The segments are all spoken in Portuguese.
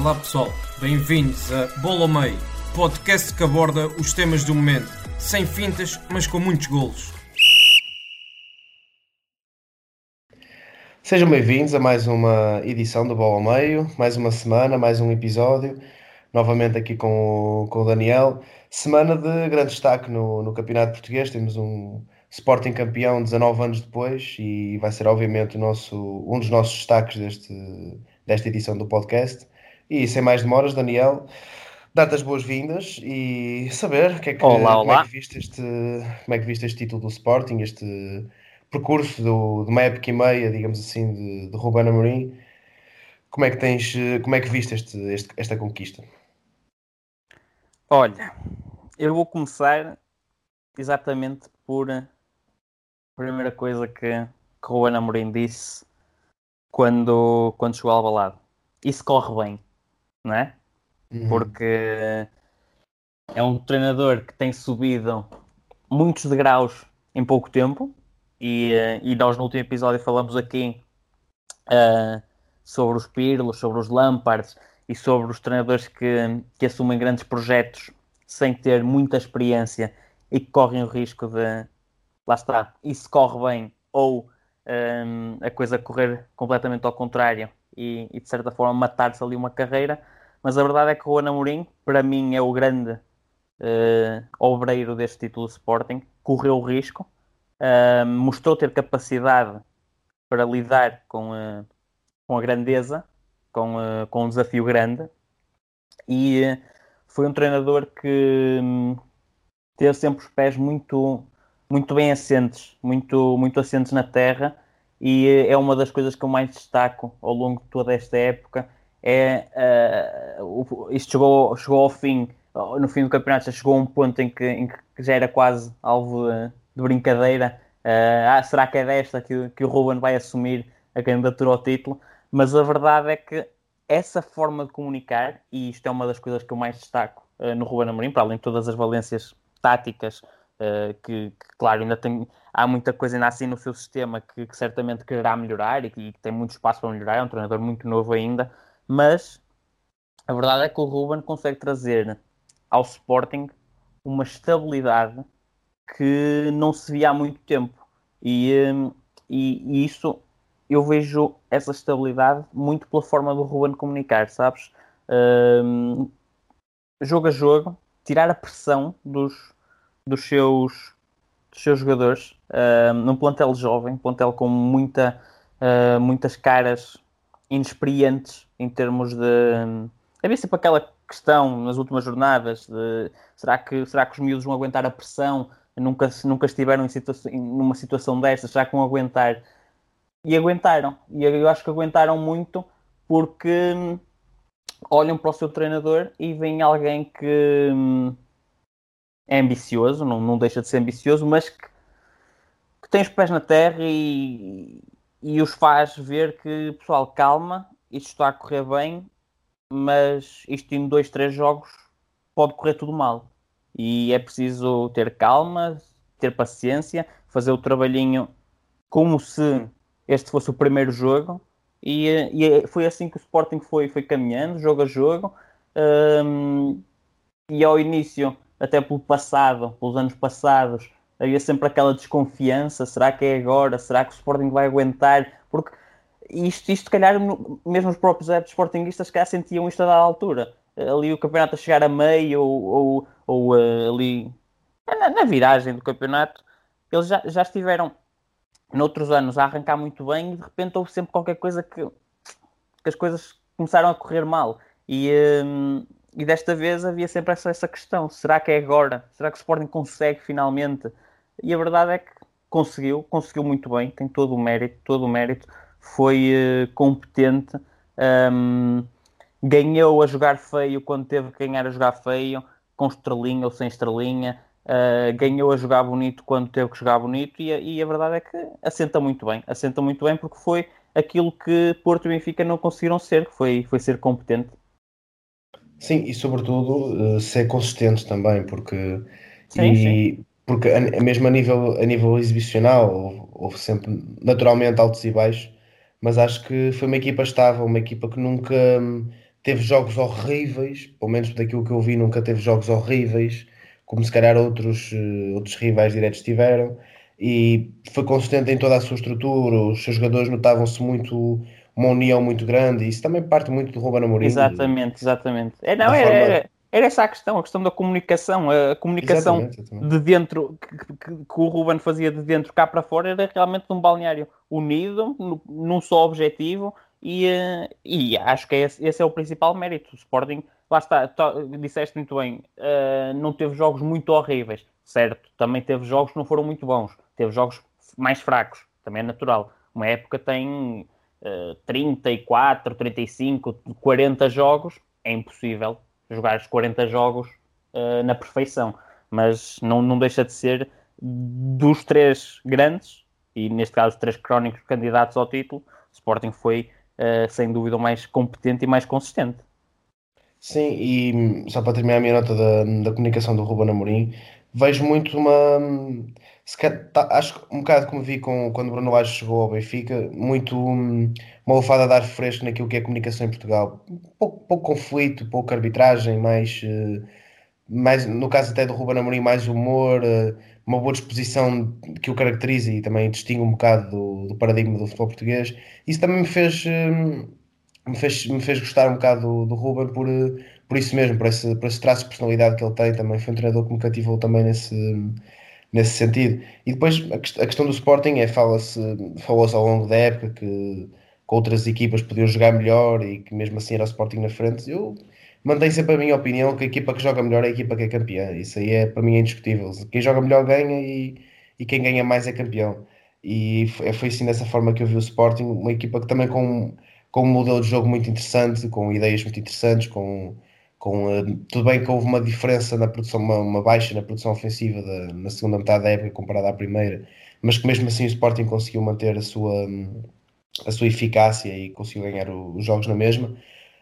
Olá pessoal, bem-vindos a Bola ao Meio, podcast que aborda os temas do momento, sem fintas, mas com muitos golos. Sejam bem-vindos a mais uma edição do Bola ao Meio, mais uma semana, mais um episódio, novamente aqui com o, com o Daniel. Semana de grande destaque no, no Campeonato Português, temos um Sporting campeão 19 anos depois e vai ser obviamente nosso, um dos nossos destaques deste, desta edição do podcast. E sem mais demoras, Daniel, dar-te as boas-vindas e saber que é que, Olá, como, olá. É que viste este, como é que viste este título do Sporting, este percurso do, de uma época e meia, digamos assim, de, de Ruben Amorim. Como é que tens, como é que viste este, este- esta conquista? Olha, eu vou começar exatamente por a primeira coisa que, que Ruben Amorim disse quando, quando chegou ao Alvalade. Isso corre bem, não é? Porque é um treinador que tem subido muitos degraus em pouco tempo e, eh, e nós no último episódio falamos aqui eh, sobre os Pirlos, sobre os Lampards e sobre os treinadores que, que assumem grandes projetos sem ter muita experiência e que correm o risco de, lá está, isso corre bem ou hum, a coisa correr completamente ao contrário e, e, de certa forma matar-se ali uma carreira. Mas a verdade é que o Juan Amorim, para mim, é o grande eh, obreiro deste título de Sporting, correu o risco, ah, mostrou ter capacidade para lidar com, a- com a grandeza, com, a- com um desafio grande, e eh, foi um treinador que hum, teve sempre os pés muito, muito bem assentes, muito, muito assentes na terra, e é uma das coisas que eu mais destaco ao longo de toda esta época. É, o- isto chegou, chegou ao fim, no fim do campeonato, já chegou a um ponto em que, em que já era quase alvo de, de brincadeira. Ah, será que é desta que, que o Ruben vai assumir a candidatura ao título? Mas a verdade é que essa forma de comunicar, e isto é uma das coisas que eu mais destaco eh, no Ruben Amorim, para além de todas as valências táticas, eh, que, que, claro, ainda tem, há muita coisa ainda assim no seu sistema que, que certamente quererá melhorar e que, e que tem muito espaço para melhorar, é um treinador muito novo ainda, mas a verdade é que o Ruben consegue trazer ao Sporting uma estabilidade que não se via há muito tempo. E, hum, e, e isso eu vejo essa estabilidade muito pela forma do Ruben comunicar, sabes? Hum, jogo a jogo, tirar a pressão dos, dos, seus, dos seus jogadores hum, num plantel jovem, plantel com muita, uh, muitas caras inexperientes em termos de. Havia sempre aquela questão nas últimas jornadas de será que, será que os miúdos vão aguentar a pressão? Nunca, nunca estiveram em situa numa situação destas, será que vão aguentar? E aguentaram. E eu acho que aguentaram muito porque hum, olham para o seu treinador e veem alguém que hum, é ambicioso, não, não deixa de ser ambicioso, mas que, que tem os pés na terra e, e os faz ver que, pessoal, calma, isto está a correr bem, mas isto em dois, três jogos pode correr tudo mal. E é preciso ter calma, ter paciência, fazer o trabalhinho como se este fosse o primeiro jogo. E, e foi assim que o Sporting foi, foi caminhando, jogo a jogo. Um, e ao início, até pelo passado, pelos anos passados, havia sempre aquela desconfiança: será que é agora? Será que o Sporting vai aguentar? Porque isto, isto, calhar, mesmo os próprios adeptos sportinguistas, calhar sentiam isto a dada altura. Ali o campeonato a chegar a meio, ou, ou, ou uh, ali na, na, viragem do campeonato, eles já, já estiveram noutros anos a arrancar muito bem e de repente houve sempre qualquer coisa que, que as coisas começaram a correr mal. E, um, e desta vez havia sempre essa, essa questão: será que é agora? Será que o Sporting consegue finalmente? E a verdade é que conseguiu, conseguiu muito bem, tem todo o mérito, todo o mérito foi uh, competente um, ganhou a jogar feio quando teve que ganhar a jogar feio, com estrelinha ou sem estrelinha, uh, ganhou a jogar bonito quando teve que jogar bonito, e a, e a, verdade é que assenta muito bem, assenta muito bem porque foi aquilo que Porto e Benfica não conseguiram ser, que foi, foi ser competente. Sim, e sobretudo uh, ser consistente também, porque, sim, e, sim. porque a, mesmo a nível, a nível exibicional houve, houve sempre naturalmente altos e baixos, mas acho que foi uma equipa estável, uma equipa que nunca hum, teve jogos horríveis, pelo menos daquilo que eu vi, nunca teve jogos horríveis, como se calhar outros, uh, outros rivais diretos tiveram, e foi consistente em toda a sua estrutura, os seus jogadores notavam-se muito uma união muito grande, e isso também parte muito do Ruben Amorim. Exatamente, exatamente. É, não, era, forma... era, era, essa a questão, a questão da comunicação, a comunicação exatamente, exatamente. de dentro, que, que, que, o Ruben fazia de dentro cá para fora, era realmente um balneário unido, no, num só objetivo, e, eh, e acho que esse, esse, é o principal mérito. O Sporting, lá está, to, disseste muito bem, uh, não teve jogos muito horríveis, certo? Também teve jogos que não foram muito bons, teve jogos mais fracos, também é natural. Uma época tem uh, 34, 35, 40 jogos, é impossível jogar os 40 jogos uh, na perfeição, mas não, não deixa de ser dos três grandes, e neste caso os três crónicos candidatos ao título, Sporting foi uh, sem dúvida, o mais competente e mais consistente. Sim, e só para terminar a minha nota da, da comunicação do Ruben Amorim, vejo muito uma. Tá, acho um bocado como vi com, quando Bruno Lage chegou ao Benfica, muito uma lufada de ar fresco naquilo que é a comunicação em Portugal. Pouco, pouco conflito, pouca arbitragem, mais, eh, mais, no caso até do Ruben Amorim, mais humor, eh, uma boa disposição que o caracteriza e também distingue um bocado do, do paradigma do futebol português. Isso também me fez, hum, me fez, me fez gostar um bocado do, do Ruben por, por isso mesmo, por esse, por esse traço de personalidade que ele tem. Também foi um treinador que me cativou também nesse, nesse sentido. E depois a, questão do Sporting é, fala-se falou ao longo da época que, que outras equipas podiam jogar melhor e que mesmo assim era o Sporting na frente. Eu mantém sempre a minha opinião que a equipa que joga melhor é a equipa que é campeã. Isso aí é para mim é indiscutível. Quem joga melhor ganha e, e quem ganha mais é campeão. E foi, foi assim dessa forma que eu vi o Sporting, uma equipa que também com, com um modelo de jogo muito interessante, com ideias muito interessantes, com, com uh, tudo bem que houve uma diferença na produção, uma, uma baixa na produção ofensiva da, na segunda metade da época comparada à primeira, mas que mesmo assim o Sporting conseguiu manter a sua, a sua eficácia e conseguiu ganhar o, os jogos na mesma.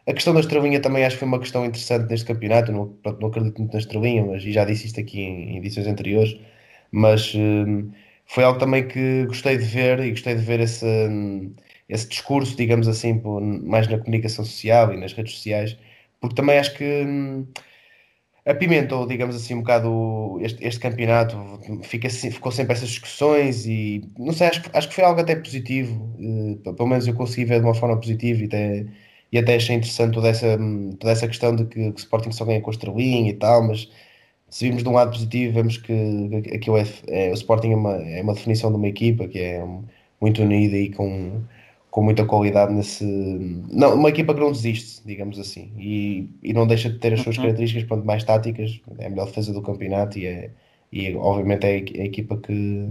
A questão da estrelinha também acho que foi uma questão interessante neste campeonato. Não, não acredito muito na estrelinha, mas e já disse isto aqui em, em edições anteriores. Mas hum, foi algo também que gostei de ver e gostei de ver esse, hum, esse discurso, digamos assim, mais na comunicação social e nas redes sociais, porque também acho que hum, apimentou, digamos assim, um bocado este, este campeonato. Fica, ficou sempre essas discussões e não sei, acho, acho que foi algo até positivo. Uh, pelo menos eu consegui ver de uma forma positiva e até e até achei interessante toda essa, toda essa questão de que, que o Sporting só ganha com a estrelinha e tal, mas se vimos de um lado positivo, vemos que aquilo é, é, o Sporting é uma, é uma definição de uma equipa que é muito unida e com, com muita qualidade nesse. Não, uma equipa que não desiste, digamos assim, e, e não deixa de ter as suas uhum. características pronto, mais táticas, é a melhor defesa do campeonato e, é, e obviamente é a equipa que,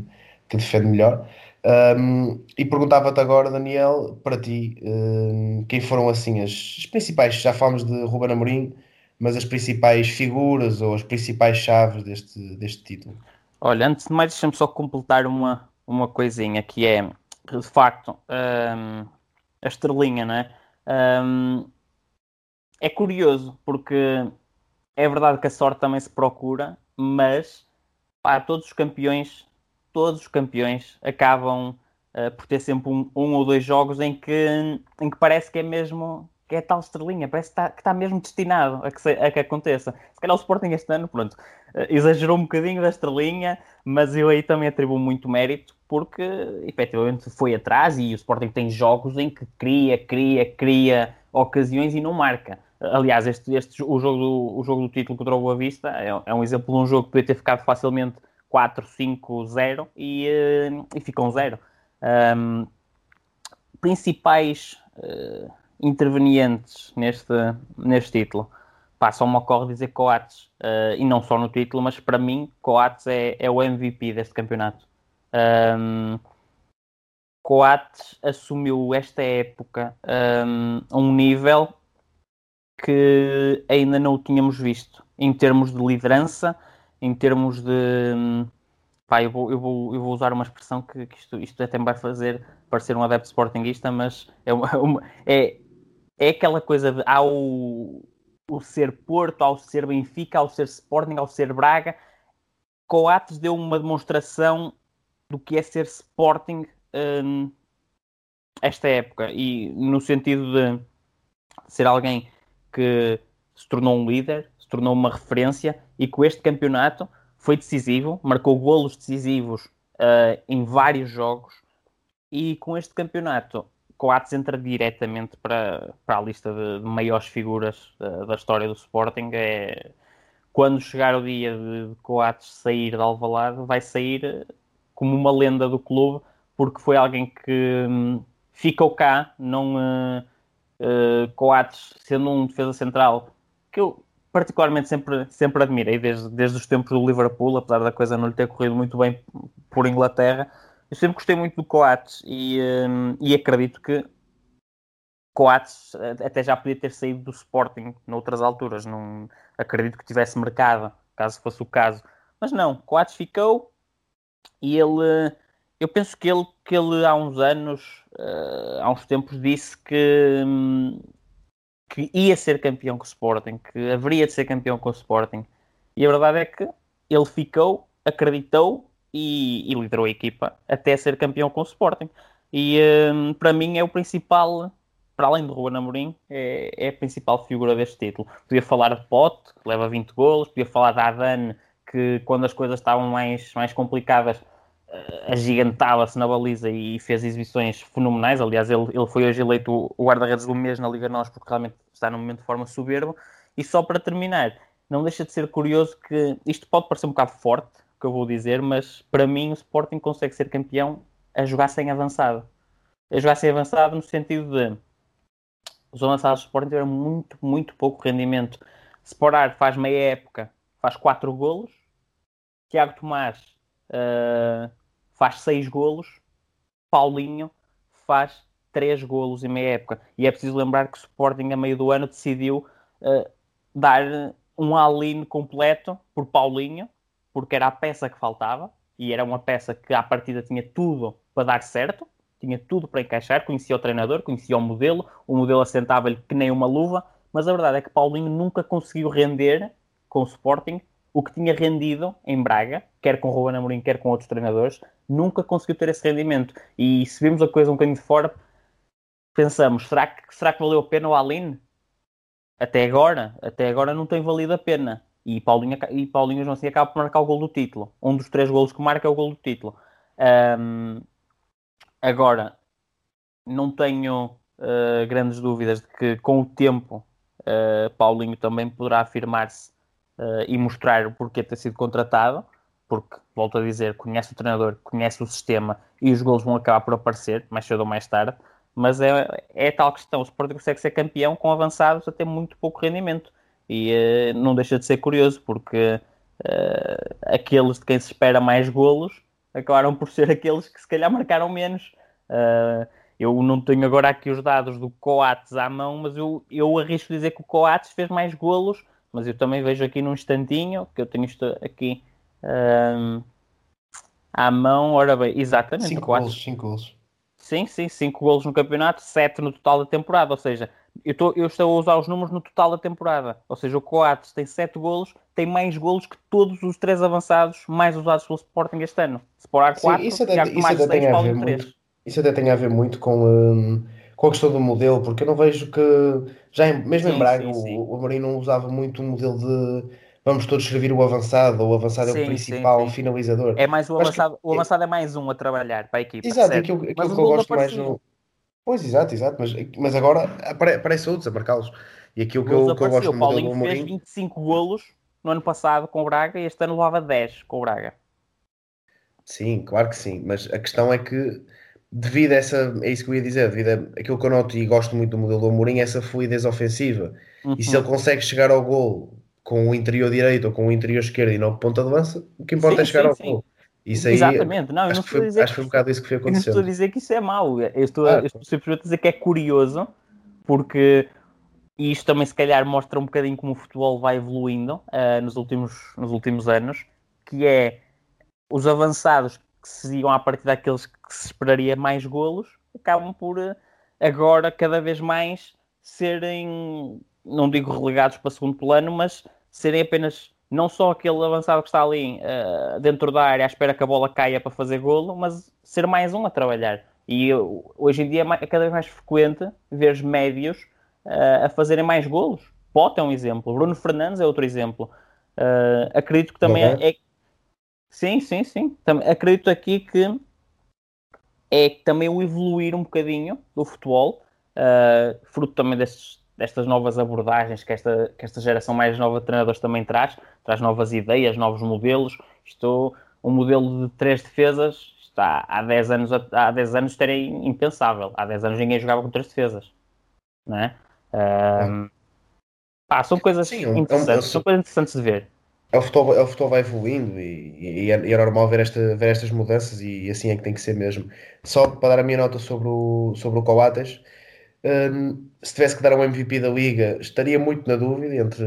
que defende melhor. Um, e perguntava-te agora, Daniel, para ti, um, quem foram assim as, as, principais, já falamos de Ruben Amorim, mas as principais figuras ou as principais chaves deste, deste título? Olha, antes de mais, deixa-me só completar uma, uma coisinha, que é, de facto, um, a estrelinha, não é? é curioso, porque é verdade que a sorte também se procura, mas pá, todos os campeões todos os campeões acabam uh, por ter sempre um, um, ou dois jogos em que, em que parece que é mesmo que é tal estrelinha, parece que está, que está mesmo destinado a que, se, a que aconteça. Se calhar o Sporting este ano, pronto, uh, exagerou um bocadinho da estrelinha, mas eu aí também atribuo muito mérito, porque efetivamente foi atrás e o Sporting tem jogos em que cria, cria, cria ocasiões e não marca. Aliás, este, este, o, jogo do, o jogo do título contra o Boa Vista é, é um exemplo de um jogo que podia ter ficado facilmente 4, 5, 0 e, uh, e ficam 0. Um, principais uh, intervenientes neste, neste título. Pá, só me ocorre dizer Coates, uh, e não só no título, mas para mim Coates é, é o MVP deste campeonato. Um, Coates assumiu esta época um, um nível que ainda não o tínhamos visto em termos de liderança, em termos de. Pá, eu vou, eu vou, eu vou usar uma expressão que, que isto, isto até me vai fazer parecer um adepto sportinguista, mas é, uma, uma, é, é aquela coisa de ao o ser Porto, ao ser Benfica, ao ser Sporting, ao ser Braga, Coates deu uma demonstração do que é ser Sporting hum, esta época. E no sentido de ser alguém que se tornou um líder, se tornou uma referência e com este campeonato foi decisivo, marcou golos decisivos uh, em vários jogos e com este campeonato Coates entra diretamente para, para a lista de, de maiores figuras uh, da história do Sporting. É, quando chegar o dia de, de Coates sair de Alvalade, vai sair eh, como uma lenda do clube, porque foi alguém que um, ficou cá, não uh, uh, Coates sendo um defesa central que eu particularmente sempre, sempre admirei desde, desde os tempos do Liverpool, apesar da coisa não lhe ter corrido muito bem por Inglaterra eu sempre gostei muito do Coates e, um, e acredito que Coates até já podia ter saído do Sporting noutras alturas. Não acredito que tivesse mercado, caso fosse o caso. Mas não, Coates ficou e ele. Eu penso que ele, que ele há uns anos, uh, há uns tempos, disse que, um, que ia ser campeão com o Sporting, que haveria de ser campeão com o Sporting. E a verdade é que ele ficou, acreditou e, e liderou a equipa até ser campeão com o Sporting. E um, para mim é o principal, para além de Ruben Amorim, é, é, a principal figura deste título. Podia falar de Pote, que leva 20 golos, podia falar de Adan, que quando as coisas estavam mais, mais complicadas uh, agigantava-se na baliza e fez exibições fenomenais. Aliás, ele, ele foi hoje eleito o guarda-redes do mês na Liga Nós, porque realmente está num momento de forma soberba. E só para terminar, não deixa de ser curioso que isto pode parecer um bocado forte, que eu vou dizer, mas para mim o Sporting consegue ser campeão a jogar sem avançado. A jogar sem avançado no sentido de os avançados do Sporting tiveram muito, muito pouco rendimento. Sporar faz meia época, faz 4 golos. Tiago Tomás uh, faz 6 golos. Paulinho faz 3 golos em meia época. E é preciso lembrar que o Sporting, a meio do ano, decidiu uh, dar um all-in completo por Paulinho porque era a peça que faltava e era uma peça que à partida tinha tudo para dar certo, tinha tudo para encaixar, conhecia o treinador, conhecia o modelo, o modelo assentava-lhe que nem uma luva, mas a verdade é que Paulinho nunca conseguiu render com o Sporting o que tinha rendido em Braga, quer com Ruben Amorim, quer com outros treinadores, nunca conseguiu ter esse rendimento. E se vimos a coisa um bocadinho de fora, pensamos, será que, será que valeu a pena o Aline? Até agora, até agora não tem valido a pena. E Paulinho, e Paulinho João assim acaba por marcar o gol do título. Um dos três golos que marca é o gol do título. Um, agora, não tenho uh, grandes dúvidas de que com o tempo uh, Paulinho também poderá afirmar-se uh, e mostrar o porquê ter sido contratado, porque, volto a dizer, conhece o treinador, conhece o sistema e os golos vão acabar por aparecer, mais cedo ou mais tarde. Mas é, é tal questão: o Sporting consegue ser campeão com avançados a ter muito pouco rendimento. E uh, não deixa de ser curioso, porque uh, aqueles de quem se espera mais golos acabaram por ser aqueles que se calhar marcaram menos. Uh, eu não tenho agora aqui os dados do Coates à mão, mas eu, eu arrisco dizer que o Coates fez mais golos, mas eu também vejo aqui num instantinho, que eu tenho isto aqui à mão, ora bem, exatamente. 5 golos, 5 golos. Sim, sim, 5 golos no campeonato, 7 no total da temporada, ou seja, eu, tô, eu estou a usar os números no total da temporada. Ou seja, o Coates tem 7 golos, tem mais golos que todos os três avançados mais usados pelo Sporting este ano. Sporar 4, isso até, isso mais até 6, tem a ver muito, Isso até tem a ver muito com, um, com a questão do modelo, porque eu não vejo que, já em, mesmo sim, em Braga, sim, sim. o, o Amorim não usava muito um modelo de vamos todos servir o avançado, ou o avançado sim, é o principal sim, sim. finalizador. É mais o avançado, que, o avançado é mais um a trabalhar para a equipa. Exato, aquilo, aquilo que eu gosto mais no, Pois, exato, exato, mas, mas agora aparece outros a marcá-los. E aquilo que eu, que eu gosto do Paulinho do fez 25 golos no ano passado com o Braga e este ano levava 10 com o Braga. Sim, claro que sim, mas a questão é que devido a essa, é isso que eu ia dizer, devido a aquilo que eu noto e gosto muito do modelo do Amorim, essa fluidez ofensiva. Uhum. E se ele consegue chegar ao gol com o interior direito ou com o interior esquerdo e não ponta de lança, o que importa sim, é chegar sim, ao sim. gol. Isso aí, Exatamente, não, eu não estou a dizer acho que foi um bocado isso que foi acontecendo. Eu não estou a dizer que isso é mau, eu estou, ah, eu estou simplesmente a dizer que é curioso, porque e isto também se calhar mostra um bocadinho como o futebol vai evoluindo uh, nos, últimos, nos últimos anos, que é os avançados que se iam a partir daqueles que se esperaria mais golos, acabam por uh, agora cada vez mais serem, não digo relegados para segundo plano, mas serem apenas não só aquele avançado que está ali uh, dentro da área à espera que a bola caia para fazer golo, mas ser mais um a trabalhar. E hoje em dia é, é cada vez mais frequente ver médios uh, a fazerem mais golos. Pote é um exemplo, Bruno Fernandes é outro exemplo. Uh, acredito que também é, é, Sim, sim, sim. Também, acredito aqui que é também o evoluir um bocadinho do futebol, fruto também destes, destas novas abordagens que esta, que esta geração mais nova de treinadores também traz, traz novas ideias, novos modelos. Estou um modelo de três defesas está há 10 anos há 10 anos era impensável. Há 10 anos ninguém jogava com três defesas. Não é? Um, pá, são coisas Sim, interessantes, é um, são coisas interessantes de ver. É o futebol, é o futebol vai evoluindo e, e, é, e, é, normal ver, esta, ver estas mudanças e assim é que tem que ser mesmo. Só para dar a minha nota sobre o, sobre o Coates, um, se tivesse que dar um MVP da Liga, estaria muito na dúvida entre.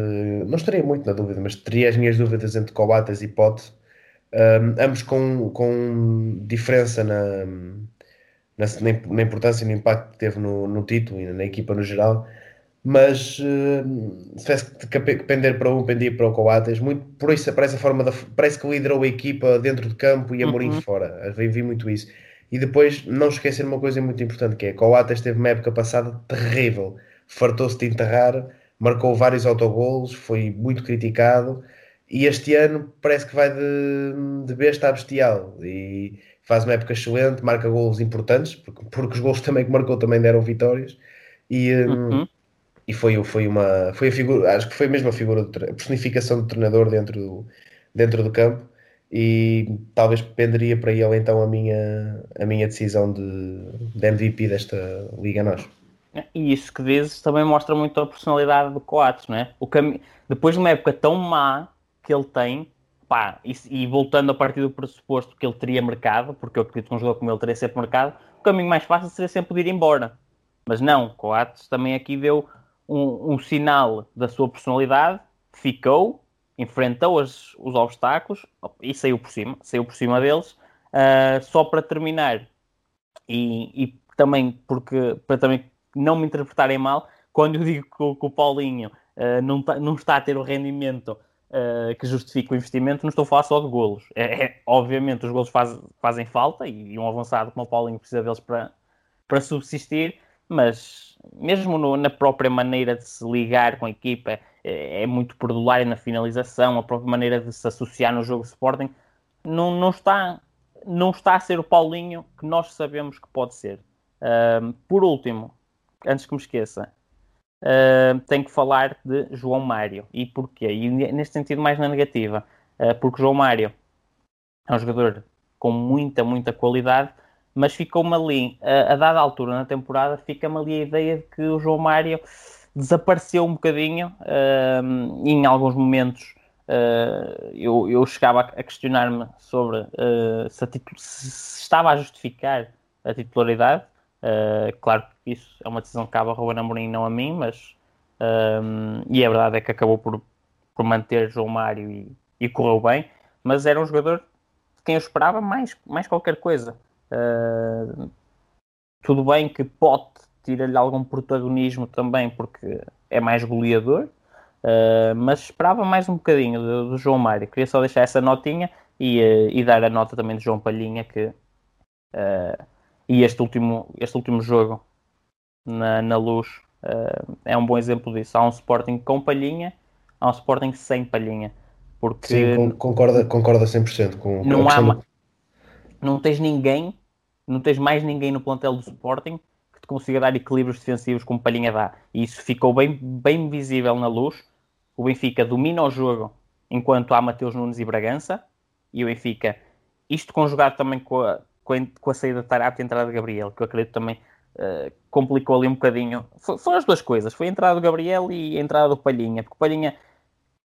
Não estaria muito na dúvida, mas teria as minhas dúvidas entre Coates e Pote. Um, ambos com, com diferença na, na, na, importância e no impacto que teve no, no título e na equipa no geral mas se tivesse que pender para um, pendia para o Coates, muito por isso, para essa forma, da, parece que liderou a equipa dentro de campo e a Mourinho uhum. fora, vi, vi muito isso. E depois, não esquecer uma coisa muito importante, que é, Coates teve uma época passada terrível, fartou-se de enterrar, marcou vários autogolos, foi muito criticado, e este ano parece que vai de, de besta a bestial, e faz uma época excelente, marca golos importantes, porque, porque os golos também que marcou também deram vitórias, e... Hum, uhum. e foi, foi uma foi a figura, acho que foi mesmo a figura, a personificação do treinador dentro do, dentro do campo e talvez penderia para ele então a minha, a minha decisão de, de MVP desta Liga Nós. E isso que dizes também mostra muito a personalidade do Coates, não é? O cam... Depois de uma época tão má que ele tem, pá, e, e, voltando a partir do pressuposto que ele teria mercado, porque eu acredito que um jogador como ele teria sempre mercado, o caminho mais fácil seria sempre de ir embora. Mas não, Coates também aqui deu um, um sinal da sua personalidade, ficou, enfrentou os, os obstáculos e saiu por cima, saiu por cima deles. Uh, só para terminar, e, e, também porque para também não me interpretarem mal, quando eu digo que, que o Paulinho uh, não, tá, não, está a ter o rendimento uh, que justifica o investimento, não estou a falar só de golos. É, é, obviamente os golos faz, fazem falta e, e, um avançado como o Paulinho precisa deles para, para subsistir, mas mesmo no, na própria maneira de se ligar com a equipa, é, é muito perdulário na finalização, a própria maneira de se associar no jogo Sporting, não, não, está, não está a ser o Paulinho que nós sabemos que pode ser. Uh, por último, antes que me esqueça, uh, tenho que falar de João Mário. E porquê? E neste sentido mais na negativa, uh, porque João Mário é um jogador com muita, muita qualidade, mas ficou-me ali, a, a, dada altura na temporada, fica-me ali a ideia de que o João Mário desapareceu um bocadinho uh, em alguns momentos. Uh, eu, eu, chegava a questionar-me sobre uh, se, se, estava a justificar a titularidade. Uh, claro que isso é uma decisão que cabe a Ruben Amorim, não a mim, mas e a verdade é que acabou por, por manter João Mário e, e correu bem, mas era um jogador de quem eu esperava mais, mais qualquer coisa. Uh, tudo bem que Pote tira-lhe algum protagonismo também porque é mais goleador, uh, mas esperava mais um bocadinho do, do, João Mário. Queria só deixar essa notinha e, uh, e dar a nota também de João Palhinha que e este último, este último jogo na, na luz é um bom exemplo disso. Há um Sporting com Palhinha, há um Sporting sem Palhinha. Porque Sim, concorda, concorda 100% com, com não há, do... não tens ninguém não tens mais ninguém no plantel do Sporting consiga dar equilíbrios defensivos como Palhinha dá. E isso ficou bem, bem visível na luz. O Benfica domina o jogo enquanto há Mateus Nunes e Bragança. E o Benfica, isto conjugado também com a, com a, com a saída de Tarapte e a entrada de Gabriel, que eu acredito também uh, complicou ali um bocadinho. Foram as duas coisas. Foi a entrada do Gabriel e a entrada do Palhinha. Porque o Palhinha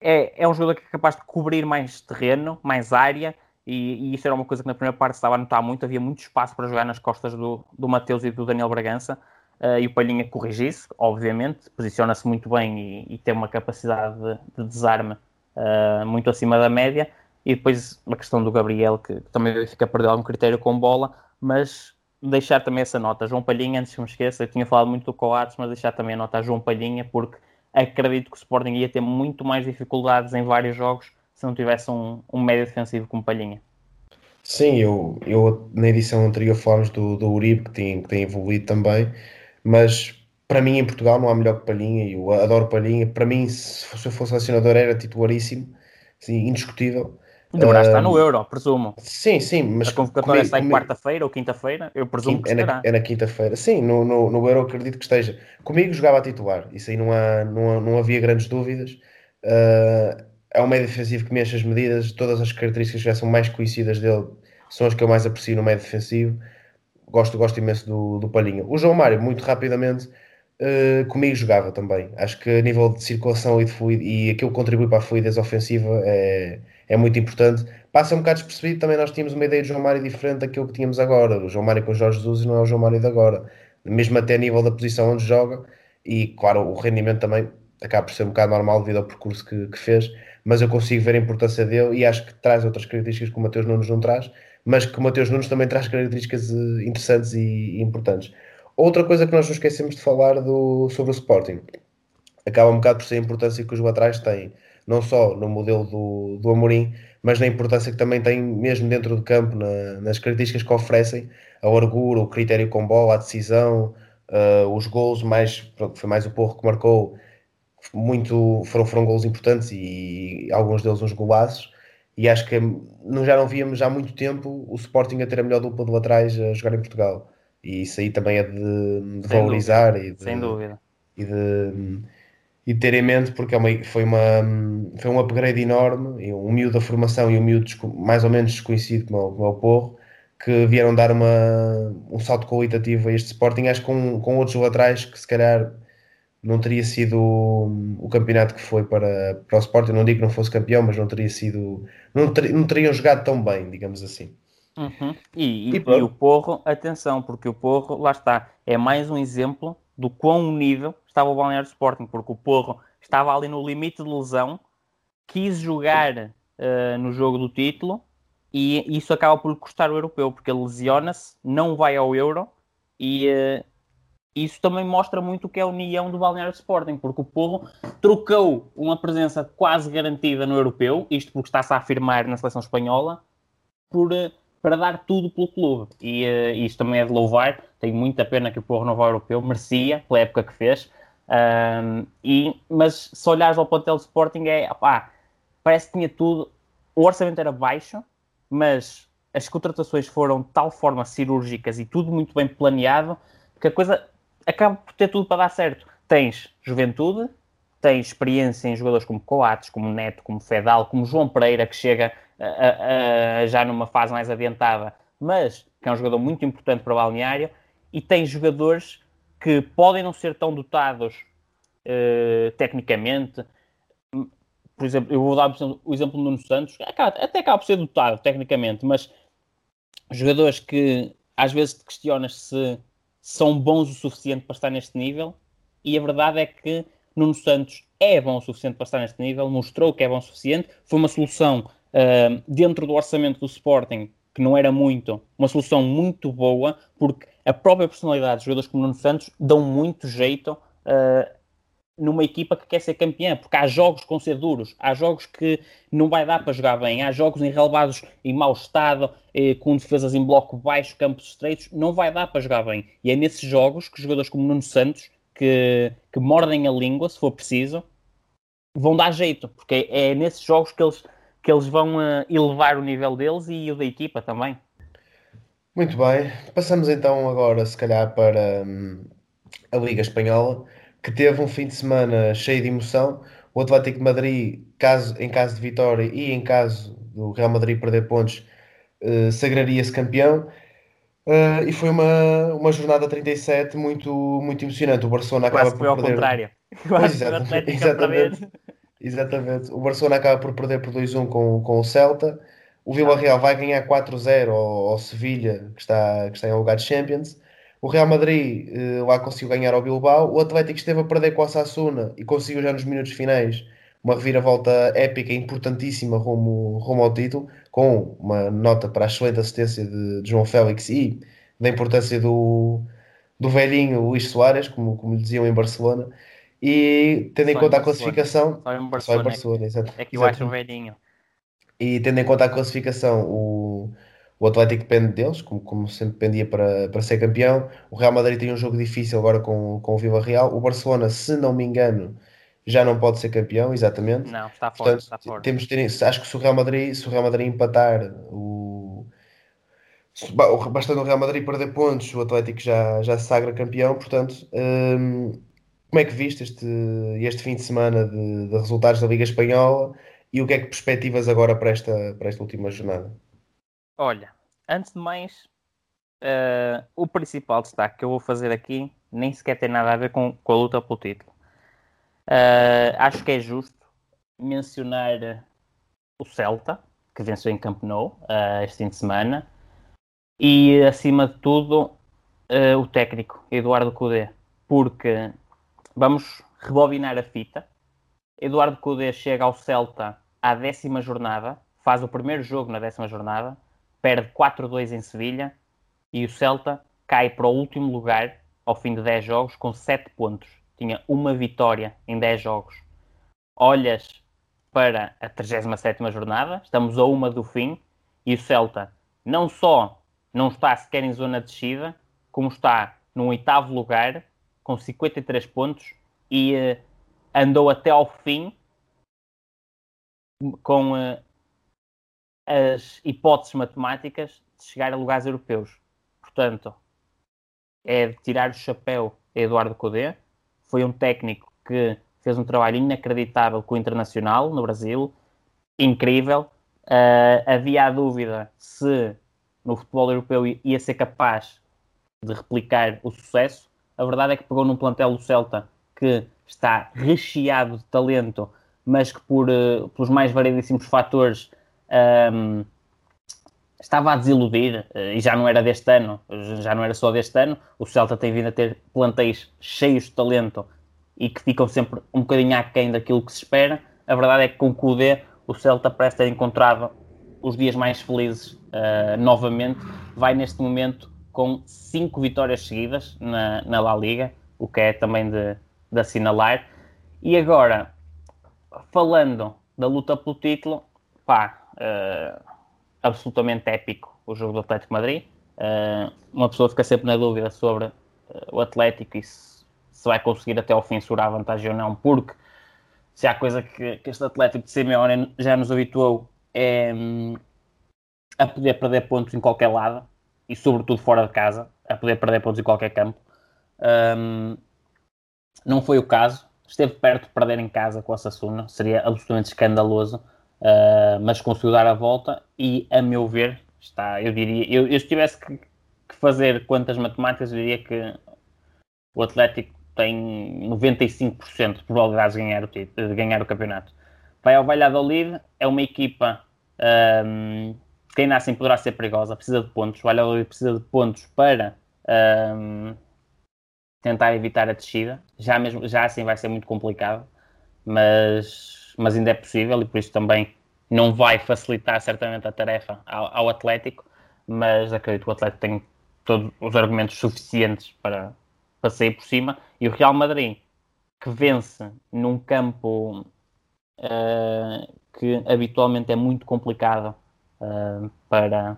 é, é um jogador que é capaz de cobrir mais terreno, mais área e, e, isso era uma coisa que na primeira parte estava a notar muito, havia muito espaço para jogar nas costas do, do Mateus e do Daniel Bragança. uh, e o Palhinha corrigisse, obviamente, posiciona-se muito bem e, e, tem uma capacidade de, de desarme uh, muito acima da média. E depois a questão do Gabriel, que também fica a perder algum critério com bola, mas deixar também essa nota. João Palhinha, antes que me esqueça, eu tinha falado muito do Coates, mas deixar também a nota a João Palhinha, porque acredito que o Sporting ia ter muito mais dificuldades em vários jogos se não tivesse um, um médio defensivo como Palhinha. Sim, eu, eu na edição anterior falámos do, do Uribe, que tem, que tem evoluído também, mas para mim em Portugal não há melhor que Palhinha, eu adoro Palhinha. Para mim, se eu fosse selecionador, era titularíssimo, assim, indiscutível. Deverá estar no Euro, presumo. Sim, sim, mas. A convocatória está em quarta-feira ou quinta-feira? Eu presumo quinta, que é na, é na quinta-feira. Sim, no, no, no, Euro acredito que esteja. Comigo jogava a titular, isso aí não, há, não, não havia grandes dúvidas. Uh, é um meio defensivo que mexe as medidas, todas as características que já são mais conhecidas dele são as que eu mais aprecio no meio defensivo. Gosto, gosto imenso do, do Palhinha. O João Mário, muito rapidamente, uh, comigo jogava também. Acho que a nível de circulação e de e aquilo que contribui para a fluidez ofensiva é, é muito importante. Passa um bocado despercebido, também nós tínhamos uma ideia de João Mário diferente daquilo que tínhamos agora. O João Mário com o Jorge Jesus não é o João Mário de agora. Mesmo até a nível da posição onde joga, e claro, o rendimento também acaba por ser um bocado normal devido ao percurso que, que fez, mas eu consigo ver a importância dele e acho que traz outras características que o Mateus Nunes não traz mas que o Mateus Nunes também traz características eh, interessantes e, importantes. Outra coisa que nós não esquecemos de falar do, sobre o Sporting acaba um bocado por ser a importância que os laterais têm, não só no modelo do, do Amorim, mas na importância que também têm mesmo dentro do campo, na, nas características que oferecem, a largura, o critério com bola, a decisão, uh, os gols, mais, pronto, foi mais o Porro que marcou, muito, foram, foram gols importantes e, e alguns deles uns golaços, e acho que não, já não víamos há muito tempo o Sporting a ter a melhor dupla de laterais a jogar em Portugal. E isso aí também é de, de valorizar dúvida. e de, Sem dúvida. E de, e de ter em mente porque é uma, foi, uma, foi um upgrade enorme, e um miúdo da formação e um miúdo mais ou menos desconhecido como, como é o Porro, que vieram dar uma, um salto qualitativo a este Sporting, acho que com, com outros laterais que se calhar não teria sido o campeonato que foi para, para o Sporting. Não digo que não fosse campeão, mas não teria sido. Não, ter, não teriam jogado tão bem, digamos assim. Uhum. E, e, e, e, o Porro, atenção, porque o Porro, lá está, é mais um exemplo do quão nível estava o Balneário Sporting, porque o Porro estava ali no limite de lesão, quis jogar uh, no jogo do título e isso acaba por custar o europeu, porque ele lesiona-se, não vai ao Euro e, uh, isso também mostra muito o que é a união do Balneário Sporting, porque o Porro trocou uma presença quase garantida no europeu, isto porque está-se a afirmar na seleção espanhola, por, eh, para dar tudo pelo clube. E uh, isto também é de louvar. Tenho muita pena que o Porro não vá ao europeu, merecia, pela época que fez. Um, e, mas se olhares ao plantel do Sporting, é, opá, parece que tinha tudo. O orçamento era baixo, mas as contratações foram de tal forma cirúrgicas e tudo muito bem planeado que a coisa acaba por ter tudo para dar certo. Tens juventude, tens experiência em jogadores como Coates, como Neto, como Fedal, como João Pereira, que chega a, a, já numa fase mais adiantada, mas que é um jogador muito importante para o balneário, e tens jogadores que podem não ser tão dotados uh, tecnicamente. Por exemplo, eu vou dar o exemplo do Nuno Santos, até acaba por ser dotado tecnicamente, mas jogadores que às vezes te questionas se são bons o suficiente para estar neste nível e a verdade é que Nuno Santos é bom o suficiente para estar neste nível, mostrou que é bom o suficiente, foi uma solução uh, dentro do orçamento do Sporting que não era muito, uma solução muito boa, porque a própria personalidade de jogadores como Nuno Santos dão muito jeito uh, numa equipa que quer ser campeã, porque há jogos com ser duros, há jogos que não vai dar para jogar bem, há jogos enrelevados em mau estado, eh, com defesas em bloco baixo, campos estreitos, não vai dar para jogar bem. E é nesses jogos que jogadores como Nuno Santos, que, que mordem a língua, se for preciso, vão dar jeito, porque é, é nesses jogos que eles, que eles vão uh, elevar o nível deles e o da equipa também. Muito bem, passamos então agora, se calhar, para hum, a Liga Espanhola que teve um fim de semana cheio de emoção. O Atlético de Madrid, caso, em caso de vitória e em caso do Real Madrid perder pontos, uh, sagraria-se campeão. Uh, e foi uma, uma jornada 37 muito, muito emocionante. O Barcelona acaba Quase por perder. Ao contrário. Pois, exatamente, exatamente, exatamente. O Barcelona acaba por perder por 2-1 com, com o Celta. O Villarreal vai ganhar 4-0 ao, ao Sevilha, que está, que está em lugar de Champions. O Real Madrid uh, lá conseguiu ganhar ao Bilbao, o Atlético esteve a perder com a Sassuna e conseguiu já nos minutos finais uma reviravolta épica importantíssima rumo, rumo ao título, com uma nota para a excelente assistência de, de João Félix e da importância do, do velhinho Luís Soares, como, como lhe diziam em Barcelona. E tendo em conta a classificação. Só em Barcelona. Só em Barcelona é, é que eu acho um velhinho. E tendo em conta a classificação, o, o Atlético depende deles, como, como sempre dependia para, para ser campeão. O Real Madrid tem um jogo difícil agora com, com o Vila Real. O Barcelona, se não me engano, já não pode ser campeão, exatamente. Não, está fora. Portanto, está fora. Temos ter, acho que se o Real Madrid, se o Real Madrid empatar, o, bastando o Real Madrid perder pontos, o Atlético já, já se sagra campeão. Portanto, hum, como é que viste este, este fim de semana de, de, resultados da Liga Espanhola e o que é que perspectivas agora para esta, para esta última jornada? Olha, antes de mais, uh, o principal destaque que eu vou fazer aqui nem sequer tem nada a ver com, com a luta pelo título. Uh, acho que é justo mencionar o Celta, que venceu em Camp Nou uh, este fim de semana, e acima de tudo uh, o técnico, Eduardo Cudê, porque vamos rebobinar a fita. Eduardo Cudê chega ao Celta à décima jornada, faz o primeiro jogo na décima jornada, perde 4-2 em Sevilha e o Celta cai para o último lugar ao fim de 10 jogos com 7 pontos tinha uma vitória em 10 jogos. Olhas para a 37 jornada, estamos a uma do fim, e o Celta não só não está sequer em zona de descida, como está no oitavo lugar, com 53 pontos, e uh, andou até ao fim com uh, as hipóteses matemáticas de chegar a lugares europeus. Portanto, é de tirar o chapéu a Eduardo Codê, foi um técnico que fez um trabalho inacreditável com o Internacional no Brasil, incrível. Uh, havia a dúvida se no futebol europeu ia ser capaz de replicar o sucesso. A verdade é que pegou num plantel do Celta que está recheado de talento, mas que por, uh, pelos mais variedíssimos fatores um, estava a desiludir, uh, e já não era deste ano, já não era só deste ano, o Celta tem vindo a ter plantéis cheios de talento e que ficam sempre um bocadinho aquém daquilo que se espera. A verdade é que com o Kudê, o Celta parece ter encontrado os dias mais felizes uh, novamente. Vai neste momento com cinco vitórias seguidas na, na La Liga, o que é também de, de assinalar. E agora, falando da luta pelo título, pá, uh, absolutamente épico o jogo do Atlético Madrid. Uh, uma pessoa fica sempre na dúvida sobre uh, o Atlético e se, se, vai conseguir até ao fim segurar a vantagem ou não, porque se há coisa que, que este Atlético de Simeone já nos habituou é um, a poder perder pontos em qualquer lado e sobretudo fora de casa, a poder perder pontos em qualquer campo. Um, não foi o caso, esteve perto de perder em casa com a Sassuna, seria absolutamente escandaloso uh, mas conseguiu dar a volta e, a meu ver, está, eu diria, eu, eu se tivesse que, que fazer quantas matemáticas, eu diria que o Atlético tem 95% de probabilidades de ganhar o, título, de ganhar o campeonato. Vai ao Valladolid, é uma equipa um, que ainda assim poderá ser perigosa, precisa de pontos. O Valladolid precisa de pontos para um, tentar evitar a descida. Já, mesmo, já assim vai ser muito complicado, mas mas ainda é possível e por isso também não vai facilitar certamente a tarefa ao, ao Atlético, mas acredito que o Atlético tem todos os argumentos suficientes para, para sair por cima. E o Real Madrid, que vence num campo uh, que habitualmente é muito complicado uh, para,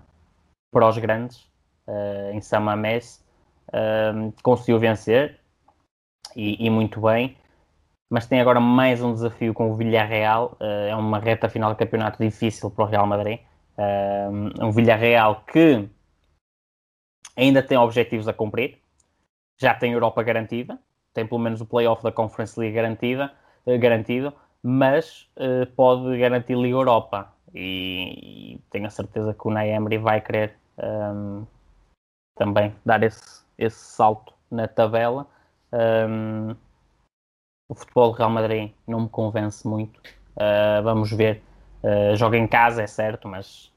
para os grandes, uh, em Samamés, conseguiu vencer e, e muito bem mas tem agora mais um desafio com o Villarreal. Uh, é uma reta final de campeonato difícil para o Real Madrid. Uh, um Villarreal que ainda tem objetivos a cumprir, já tem Europa garantida, tem pelo menos o playoff da Conference League garantida, uh, garantido, mas pode garantir Liga Europa. E, e, tenho a certeza que o Naemri vai querer um, também dar esse, esse salto na tabela. Um, o futebol do Real Madrid não me convence muito. Uh, vamos ver. Uh, joga em casa, é certo, mas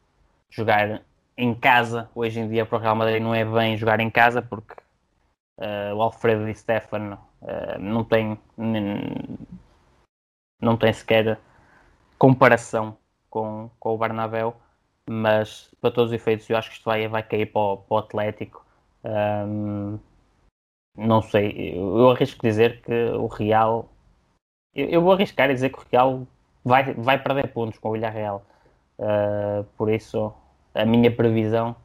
jogar em casa hoje em dia para o Real Madrid não é bem jogar em casa porque Uh, o Alfredo Di Stefano não tem não tem sequer comparação com, com o Barnabéu, mas para todos os efeitos eu acho que isto vai, vai cair para o, para o Atlético. Um, não sei, eu arrisco dizer que o Real eu, eu vou arriscar e dizer que o Real vai, vai perder pontos com o Villarreal. Uh, por isso, a minha previsão,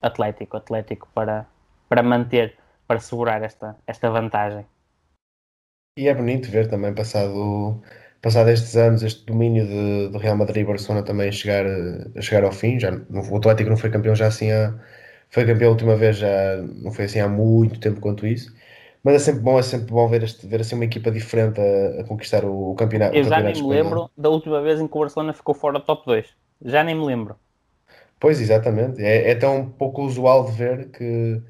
Atlético, Atlético para, para manter, para segurar esta, esta vantagem. E é bonito ver também, passado, passado estes anos, este domínio de, de Real Madrid e Barcelona também chegar, a chegar ao fim. Já, o Atlético não foi campeão já assim há, foi campeão a última vez já não foi assim há muito tempo quanto isso mas é sempre bom, é sempre bom ver, este, ver assim uma equipa diferente a, a conquistar o, o campeonato. Eu já campeonato nem me lembro da última vez em que o Barcelona ficou fora do top 2. Já nem me lembro. Pois, exatamente. É, é tão pouco usual de ver que,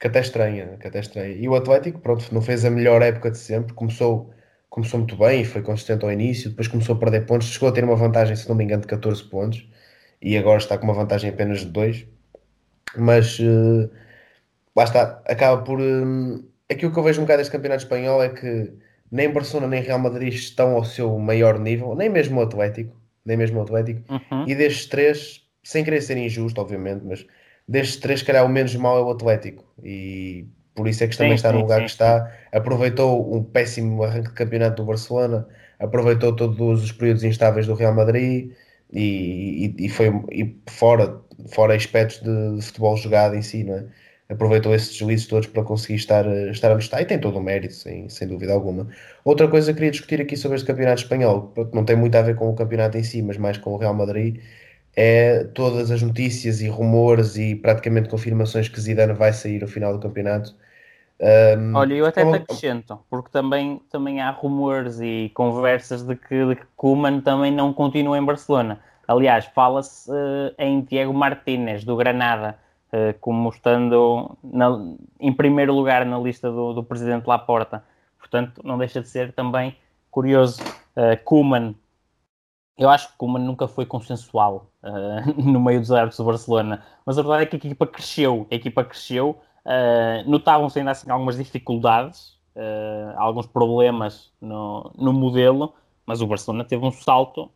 que até estranha, que até estranha. E o Atlético, pronto, não fez a melhor época de sempre. Começou, começou muito bem e foi consistente ao início. Depois começou a perder pontos. Chegou a ter uma vantagem, se não me engano, de 14 pontos. E agora está com uma vantagem apenas de 2. Mas, uh, lá está, acaba por... Uh, aquilo que eu vejo um bocado deste campeonato espanhol é que nem Barcelona nem Real Madrid estão ao seu maior nível, nem mesmo o Atlético, nem mesmo o Atlético. Uhum. E destes três, sem querer ser injusto, obviamente, mas destes três, calhar o menos mau é o Atlético. E por isso é que também sim, está no lugar sim, que está. Aproveitou um péssimo arranque de campeonato do Barcelona, aproveitou todos os períodos instáveis do Real Madrid e, e, foi e fora, fora aspectos de, de futebol jogado em si, não é? aproveitou esses deslizes todos para conseguir estar, estar onde está e tem todo o mérito, sem, sem dúvida alguma. Outra coisa que queria discutir aqui sobre este campeonato espanhol, não tem muito a ver com o campeonato em si, mas mais com o Real Madrid, é todas as notícias e rumores e praticamente confirmações que Zidane vai sair ao final do campeonato. Um, Olha, eu até como... te acrescento, porque também, também há rumores e conversas de que, de que Koeman também não continua em Barcelona. Aliás, fala-se uh, em Diego Martínez, do Granada, eh, como estando na, em primeiro lugar na lista do, do presidente Laporta. Portanto, não deixa de ser também curioso. Uh, Koeman, eu acho que Koeman nunca foi consensual uh, no meio dos árbitros do Barcelona, mas a verdade é que a equipa cresceu, a equipa cresceu, uh, notavam-se ainda assim algumas dificuldades, uh, alguns problemas no, no modelo, mas o Barcelona teve um salto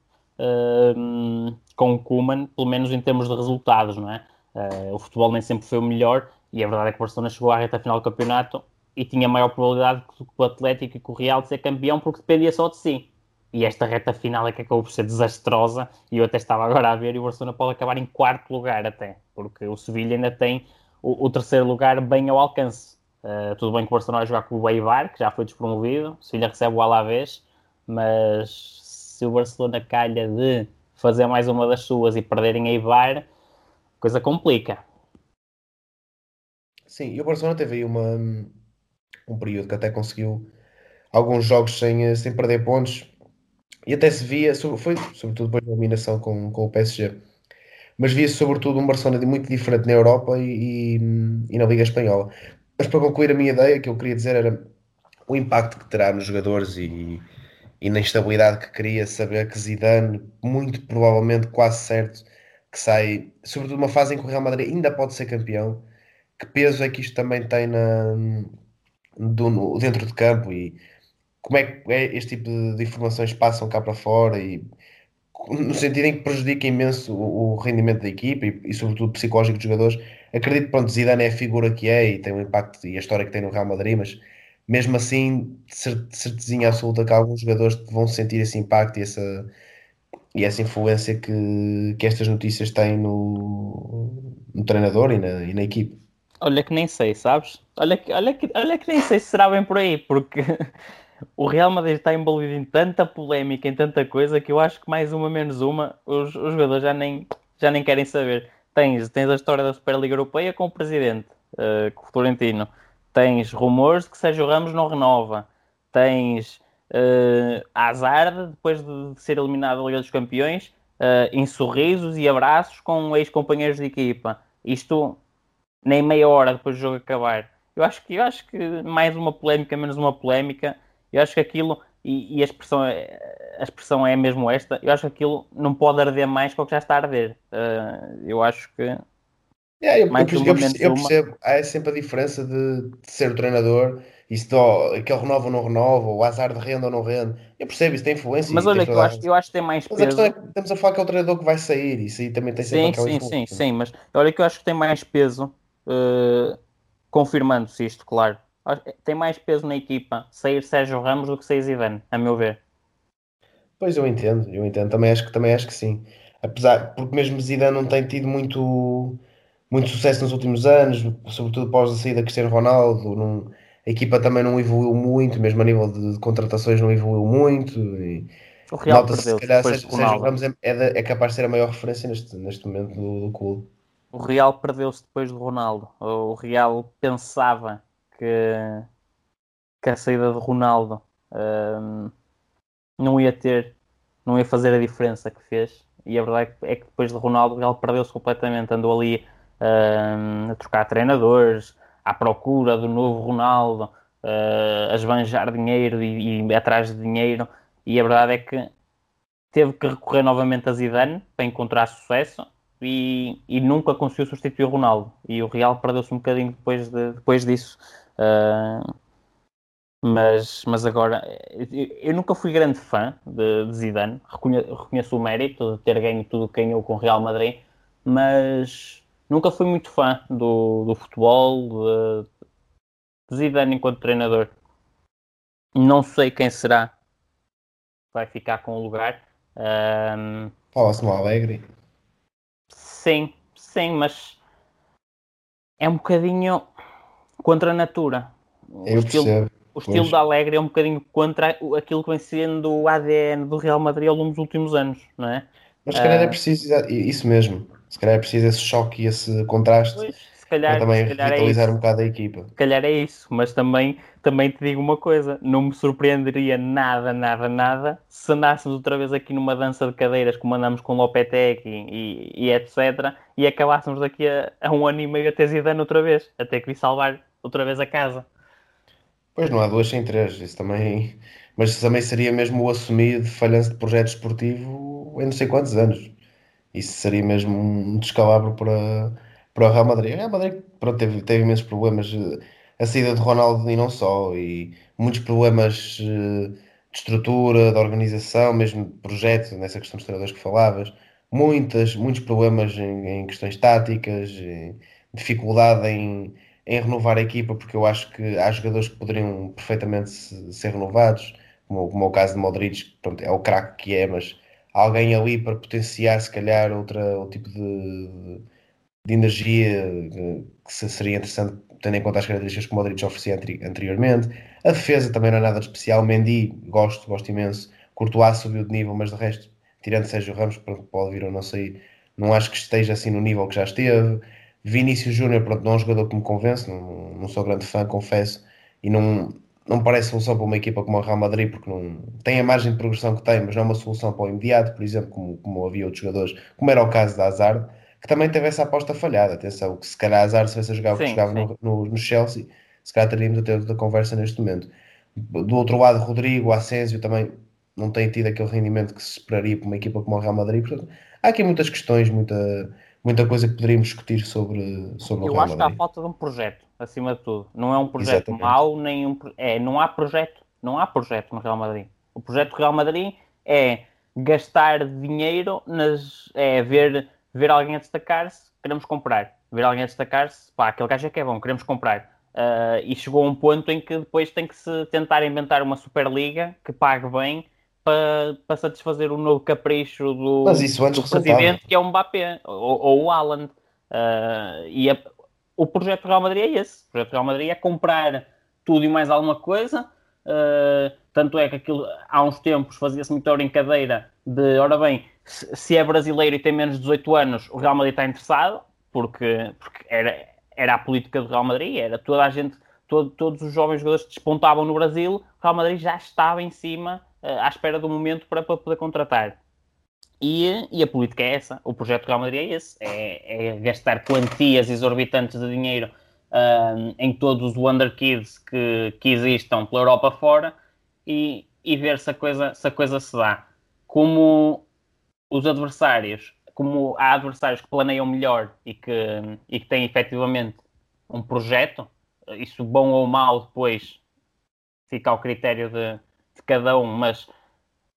com o Koeman, pelo menos em termos de resultados, não é? Uh, o futebol nem sempre foi o melhor e a verdade é que o Barcelona chegou à reta final do campeonato e tinha maior probabilidade que o Atlético e que o Real de ser campeão porque dependia só de si. E esta reta final é que acabou por ser desastrosa e eu até estava agora a ver e o Barcelona pode acabar em quarto lugar até, porque o Sevilha ainda tem o, o terceiro lugar bem ao alcance. Uh, tudo bem que o Barcelona vai jogar com o Eibar, que já foi despromovido, o Sevilha recebe o Alavés, mas se o Barcelona calha de fazer mais uma das suas e perderem Eibar, coisa complica. Sim, e o Barcelona teve aí uma, um período que até conseguiu alguns jogos sem, sem perder pontos e até se via, foi sobretudo depois da eliminação com, com o PSG, mas via-se sobretudo um Barcelona muito diferente na Europa e, e, e, na Liga Espanhola. Mas para concluir a minha ideia, que eu queria dizer era o impacto que terá nos jogadores e, e na instabilidade que cria saber que Zidane, muito provavelmente, quase certo, que sai, sobretudo uma fase em que o Real Madrid ainda pode ser campeão. Que peso é que isto também tem na, do, dentro de campo e como é que é, este tipo de, informações passam cá para fora e no sentido em que prejudica imenso o, o rendimento da equipa e, e, sobretudo psicológico dos jogadores. Acredito que Zidane é a figura que é e tem um impacto e a história que tem no Real Madrid, mas mesmo assim, de certezinha absoluta que alguns jogadores vão sentir esse impacto e essa e essa influência que, que estas notícias têm no, no treinador e na, e na equipe. Olha que nem sei, sabes? Olha que, olha, que, olha que nem sei se será bem por aí, porque o Real Madrid está envolvido em tanta polémica, em tanta coisa, que eu acho que mais uma menos uma, os, os jogadores já nem, já nem querem saber. Tens, tens a história da Superliga Europeia com o presidente, uh, com o Florentino. Tens rumores de que Sérgio Ramos não renova. Tens uh, azar depois de ser eliminado da Liga dos Campeões, uh, em sorrisos e abraços com ex-companheiros de equipa. Isto nem meia hora depois do jogo acabar. Eu acho que, eu acho que mais uma polémica, menos uma polémica, eu acho que aquilo, e, e a, expressão, é, a expressão é mesmo esta, eu acho que aquilo não pode arder mais que o que já está a arder. Uh, eu acho que É, eu, Mais eu, eu percebo, eu percebo, há sempre a diferença de, de ser o treinador e se dó, aquele renova ou não renova, o azar de renda ou não rende. Eu percebo, isso tem influência Mas olha que eu acho, eu acho que tem mais Mas a questão peso. é que estamos a falar que é o treinador que vai sair, isso aí também tem sempre Sim, aquela sim, influência. sim, sim, mas olha que eu acho que tem mais peso, eh, confirmando-se isto, claro. Tem mais peso na equipa sair Sérgio Ramos do que sair Zidane, a meu ver. Pois eu entendo, eu entendo, também acho que, também acho que sim. Apesar, porque mesmo Zidane não tem tido muito, muito sucesso nos últimos anos, sobretudo após a saída de Cristiano Ronaldo, não- a equipa também não evoluiu muito, mesmo a nível de, de contratações não evoluiu muito. E O Real nota-se se perdeu calhar depois de Sérgio, Sérgio. Ramos é, é, é capaz de ser a maior referência neste, neste momento do, do clube. O Real perdeu-se depois de Ronaldo. O Real pensava que, que a saída de Ronaldo hum, não ia ter, não ia fazer a diferença que fez. E a verdade é que depois de Ronaldo Real perdeu-se completamente. Andou ali hum, a trocar treinadores, à procura do novo Ronaldo, uh, a esbanjar dinheiro e, e atrás de dinheiro. E a verdade é que teve que recorrer novamente a Zidane para encontrar sucesso e, e nunca conseguiu substituir o Ronaldo. E o Real perdeu-se um bocadinho depois, de, depois disso. Uh, mas, mas agora, eu, eu nunca fui grande fã de, de Zidane, Reconhe, reconheço o mérito de ter ganho tudo o que ganhou com o Real Madrid, mas nunca fui muito fã do, do futebol, de, de Zidane enquanto treinador. Não sei quem será que vai ficar com o lugar. Um, Fala-se no Alegre. Sim, sim, mas é um bocadinho contra a natura. O Eu estilo, percebo. o estilo pois. da Alegre é um bocadinho contra aquilo que vem sendo o ADN do Real Madrid ao longo dos últimos anos, não é? Mas se calhar é Ah. preciso isso mesmo. Se calhar é preciso esse choque e esse contraste Pois, se para calhar, também calhar é revitalizar isso. um bocado a equipa. Se calhar é isso, mas também, também te digo uma coisa: não me surpreenderia nada, nada, nada se andássemos outra vez aqui numa dança de cadeiras como andamos com Lopetegui e, e etc. e acabássemos daqui a, a um ano e meio a ter Zidane outra vez, até que vir salvar outra vez a casa. Pois não há duas sem três, isso também. Mas também seria mesmo o assumir de falhança de projeto esportivo em não sei quantos anos. Isso seria mesmo um descalabro para, para o Real Madrid. O Real Madrid pronto, teve, teve imensos problemas. eh, A saída de Ronaldo e não só, e muitos problemas eh, de estrutura, de organização, mesmo de projeto, nessa questão dos treinadores que falavas. Muitas, muitos problemas em, em questões táticas, dificuldade em, em renovar a equipa, porque eu acho que há jogadores que poderiam perfeitamente se- ser renovados, como, como é o caso de Modric, que pronto, é o craque que é, mas alguém ali para potenciar, se calhar, outra, outro tipo de, de energia eh, que se- seria interessante, tendo em conta as características que o Modric oferecia anteri- anteriormente. A defesa também não é nada de especial. Mendy, gosto, gosto imenso. Courtois subiu de nível, mas de resto, tirando Sérgio Ramos, pode vir ou não sair, não acho que esteja assim no nível que já esteve. Vinícius Júnior, pronto, não é um jogador que me convence, não, não sou grande fã, confesso, e não, não parece solução para uma equipa como o Real Madrid, porque não tem a margem de progressão que tem, mas não é uma solução para o imediato, por exemplo, como, como havia outros jogadores, como era o caso da Hazard, que também teve essa aposta falhada. Atenção, que se calhar Hazard se fosse a jogar o que jogava no, no, no Chelsea, se calhar teríamos a ter outra conversa neste momento. Do outro lado, Rodrigo, Asensio também não tem tido aquele rendimento que se esperaria para uma equipa como o Real Madrid. Portanto, há aqui muitas questões, muita, muita coisa que poderíamos discutir sobre, sobre o Eu Real acho que há falta de um projeto, acima de tudo. Não é um projeto Exatamente. mau, nem um. É, não há projeto. Não há projeto no Real Madrid. O projeto do Real Madrid é gastar dinheiro nas. É ver, ver alguém a destacar-se, queremos comprar. Ver alguém a destacar-se, pá, aquele gajo é que é bom, queremos comprar. Ah, e chegou a um ponto em que depois tem que se tentar inventar uma Superliga que pague bem para, para satisfazer o novo capricho do, do presidente, que é o Mbappé ou, ou o Haaland. Ah, e a- o projeto do Real Madrid é esse. O projeto do Real Madrid é comprar tudo e mais alguma coisa. Ah, tanto é que aquilo, há uns tempos fazia-se muita brincadeira de, ora bem, se, se é brasileiro e tem menos de 18 anos, o Real Madrid está interessado, porque, porque era, era a política do Real Madrid, era toda a gente, todo- todos os jovens jogadores que despontavam no Brasil, o Real Madrid já estava em cima, à espera do momento para, para poder contratar. E, e a política é essa, o projeto Real Madrid é esse, é, é gastar quantias exorbitantes de dinheiro ahm, em todos os Wonder Kids que, que existam pela Europa fora e, e ver se a, coisa, se a coisa se dá. Como os adversários como há adversários que planeiam melhor e que, e que têm efetivamente um projeto, isso bom ou mau depois fica ao critério de, de cada um, mas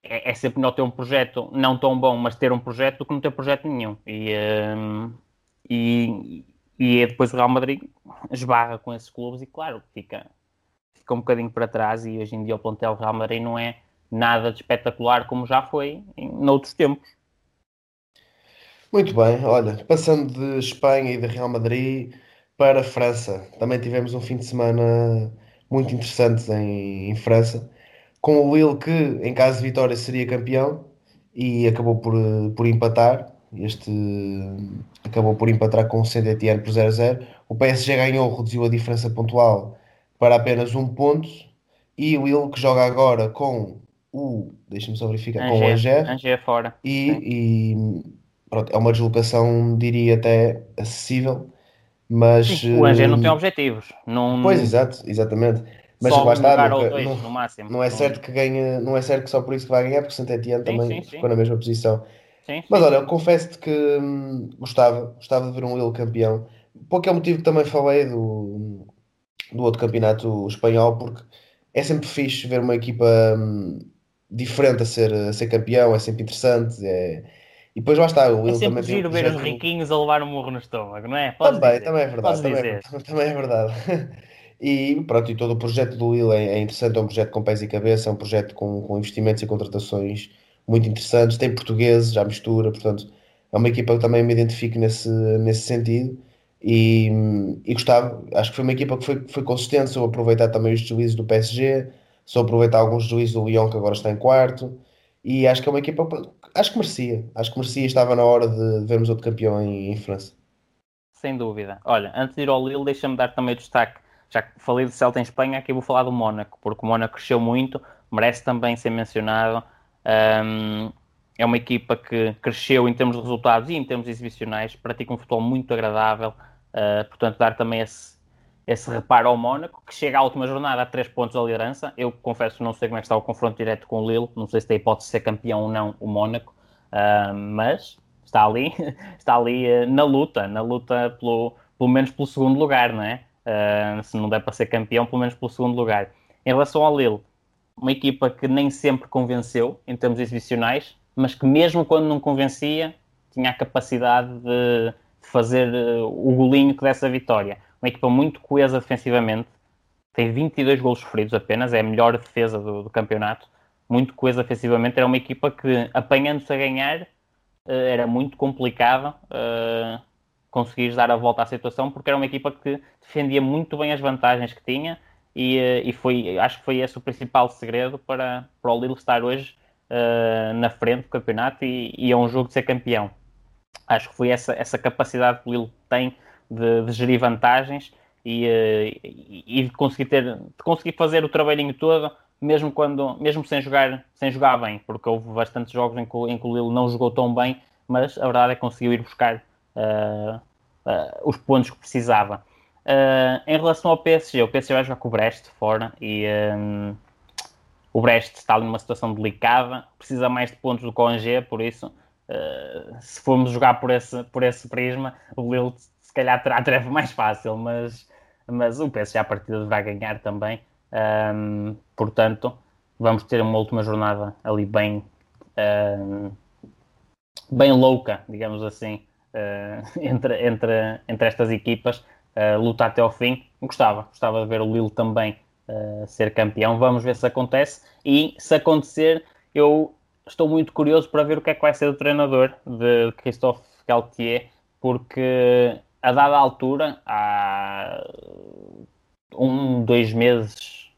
é, é, sempre melhor ter um projeto não tão bom, mas ter um projeto do que não ter projeto nenhum. E, um, e, e depois o Real Madrid esbarra com esses clubes e, claro, fica, fica um bocadinho para trás. E hoje em dia o plantel Real Madrid não é nada de espetacular como já foi em noutros tempos. Muito bem, olha, passando de Espanha e de Real Madrid para a França, também tivemos um fim de semana muito interessante em, em França, com o Lille que, em caso de vitória, seria campeão e acabou por, por empatar. Este acabou por empatar com o Saint-Étienne por 0-0. O PSG ganhou, reduziu a diferença pontual para apenas um ponto. E o Lille que joga agora com o, deixa-me só verificar, com o Angers. Angers fora. E, e pronto, é uma deslocação, diria até acessível, mas... Sim, o Angers não tem eh, objetivos. Não... Pois, exato, exatamente. Mas só lá está, nunca, dois, não, no máximo. não é certo que ganhe, não é certo que só por isso que vai ganhar, porque Saint Etienne também sim, sim. ficou na mesma posição. Sim, Mas olha, eu confesso-te que hum, gostava, gostava de ver um Lille campeão. Por aquele motivo que também falei do, do outro campeonato espanhol, porque é sempre fixe ver uma equipa hum, diferente a ser, a ser campeão, é sempre interessante. É... E depois lá está, o Will é sempre também giro um ver os riquinhos a levar um murro no estômago, não é? Podes também, dizer. também é verdade. Também é, também é, verdade. E pronto, e todo o projeto do Will é, é, interessante, é um projeto com pés e cabeça, é um projeto com, com investimentos e contratações muito interessantes, tem portugueses, já mistura, portanto, é uma equipa que também me identifico nesse, nesse sentido. E, e gostava, acho que foi uma equipa que foi, foi consistente, soube aproveitar também os juízes do PSG, soube aproveitar alguns juízes do Lyon que agora está em quarto, e acho que é uma equipa, acho que merecia, acho que merecia, estava na hora de vermos outro campeão em, em França. Sem dúvida. Olha, antes de ir ao Lille, deixa-me dar também destaque, já falei de Celta em Espanha, aqui vou falar do Mónaco, porque o Mónaco cresceu muito, merece também ser mencionado, um, é uma equipa que cresceu em termos de resultados e em termos exibicionais, pratica um futebol muito agradável, uh, portanto, dar também esse, esse reparo ao Mónaco, que chega à última jornada a 3 pontos da liderança. Eu confesso, não sei como é que está o confronto direto com o Lille, não sei se tem hipótese de ser campeão ou não o Mónaco, uh, mas está ali, está ali uh, na luta, na luta pelo, pelo menos pelo segundo lugar, não é? Uh, se não der para ser campeão, pelo menos pelo segundo lugar. Em relação ao Lille, uma equipa que nem sempre convenceu em termos exibicionais, mas que mesmo quando não convencia, tinha a capacidade de fazer o golinho que dessa vitória uma equipa muito coesa defensivamente, tem 22 golos sofridos apenas, é a melhor defesa do, do campeonato, muito coesa defensivamente, era uma equipa que, apanhando-se a ganhar, eh, era muito complicado uh, conseguir dar a volta à situação, porque era uma equipa que defendia muito bem as vantagens que tinha, e, uh, e foi, acho que foi esse o principal segredo para, para o Lille estar hoje uh, na frente do campeonato e, e, é um jogo de ser campeão. Acho que foi essa, essa capacidade que o Lille tem de, de gerir vantagens e, eh, e, conseguir ter, conseguir fazer o trabalhinho todo, mesmo quando, mesmo sem jogar, sem jogar bem, porque houve bastantes jogos em que, em que o Lille não jogou tão bem, mas a verdade é que conseguiu ir buscar os pontos que precisava. Uh, em relação ao PSG, o PSG vai jogar com o Brest fora e um, o Brest está numa situação delicada, precisa mais de pontos do que o Angers, por isso, se formos jogar por esse, por esse prisma, o Lille se calhar terá a tarefa mais fácil, mas, mas o PSG à partida vai ganhar também. Um, portanto, vamos ter uma última jornada ali bem, um, bem louca, digamos assim, uh, entre, entre, entre estas equipas, uh, lutar até ao fim. Gostava, gostava de ver o Lille também uh, ser campeão. Vamos ver se acontece. E se acontecer, eu estou muito curioso para ver o que é que vai ser o treinador de Christophe Galtier, porque a dada altura, há um, dois meses,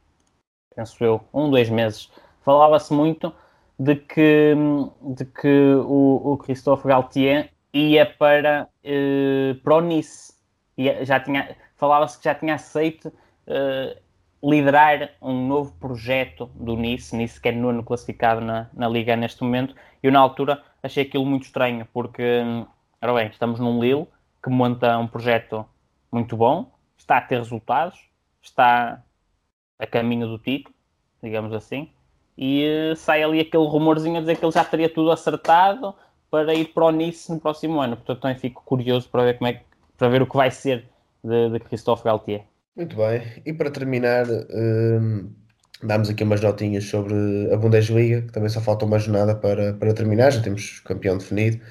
penso eu, um, dois meses, falava-se muito de que, de que o, o Christophe Galtier ia para, uh, para o Nice. E já tinha, falava-se que já tinha aceito uh, liderar um novo projeto do Nice, Nice que é nono classificado na, na Liga neste momento. Eu, na altura, achei aquilo muito estranho, porque, ora bem, estamos num Lille, que monta um projeto muito bom, está a ter resultados, está a caminho do título, digamos assim, e sai ali aquele rumorzinho a dizer que ele já teria tudo acertado para ir para o Nice no próximo ano. Portanto, também fico curioso para ver, como é, para ver o que vai ser de, de Christophe Galtier. Muito bem. E para terminar, um, damos aqui umas notinhas sobre a Bundesliga, que também só falta uma jornada para, para terminar, já temos campeão definido.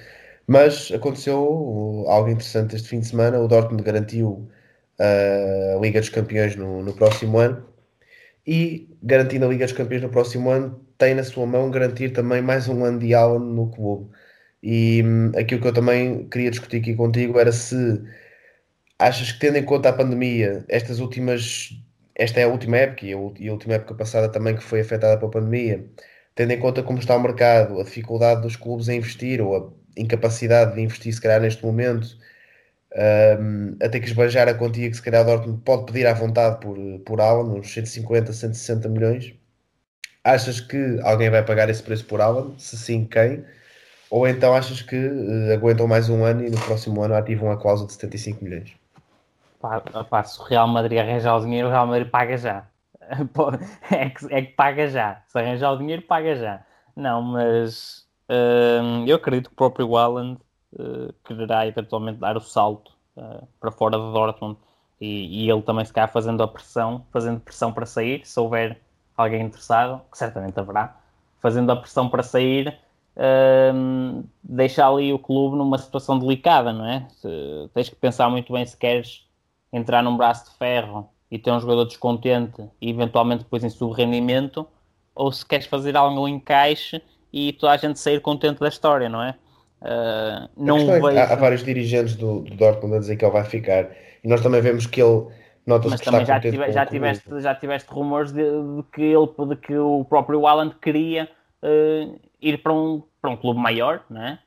Mas aconteceu algo interessante este fim de semana. O Dortmund garantiu a Liga dos Campeões no, no próximo ano e, garantindo a Liga dos Campeões no próximo ano, tem na sua mão garantir também mais um ano de Alan no clube. E hum, aquilo que eu também queria discutir aqui contigo era se achas que, tendo em conta a pandemia, estas últimas, esta é a última época e a, a última época passada também que foi afetada pela pandemia, tendo em conta como está o mercado, a dificuldade dos clubes em investir ou a incapacidade de investir, se calhar, neste momento, um, a ter que esbanjar a quantia que se calhar Dortmund pode pedir à vontade por, por Alan, uns 150, 160 milhões. Achas que alguém vai pagar esse preço por Alan? Se sim, quem? Ou então achas que uh, aguentam mais um ano e no próximo ano ativam a cláusula de 75 milhões? Pá, pá, se o Real Madrid arranjar o dinheiro, o Real Madrid paga já. é, que, é que paga já. Se arranjar o dinheiro, paga já. Não, mas uh, eu acredito que o próprio Alan uh, quererá eventualmente dar o salto uh, para fora de Dortmund e, e, ele também se calhar fazendo a pressão, fazendo pressão para sair, se houver alguém interessado, que certamente haverá, fazendo a pressão para sair, uh, deixa ali o clube numa situação delicada, não é? Se, tens que pensar muito bem se queres entrar num braço de ferro e ter um jogador descontente e eventualmente depois em subrendimento, ou se queres fazer algo em encaixe e toda a gente sair contente da história, não é? Uh, não é vejo... há, há, vários dirigentes do, do, Dortmund a dizer que ele vai ficar e nós também vemos que ele nota mas também já, tive, já, tiveste, já tiveste rumores de, de, que ele de que o próprio Alan queria uh, ir para um, para um clube maior, não é?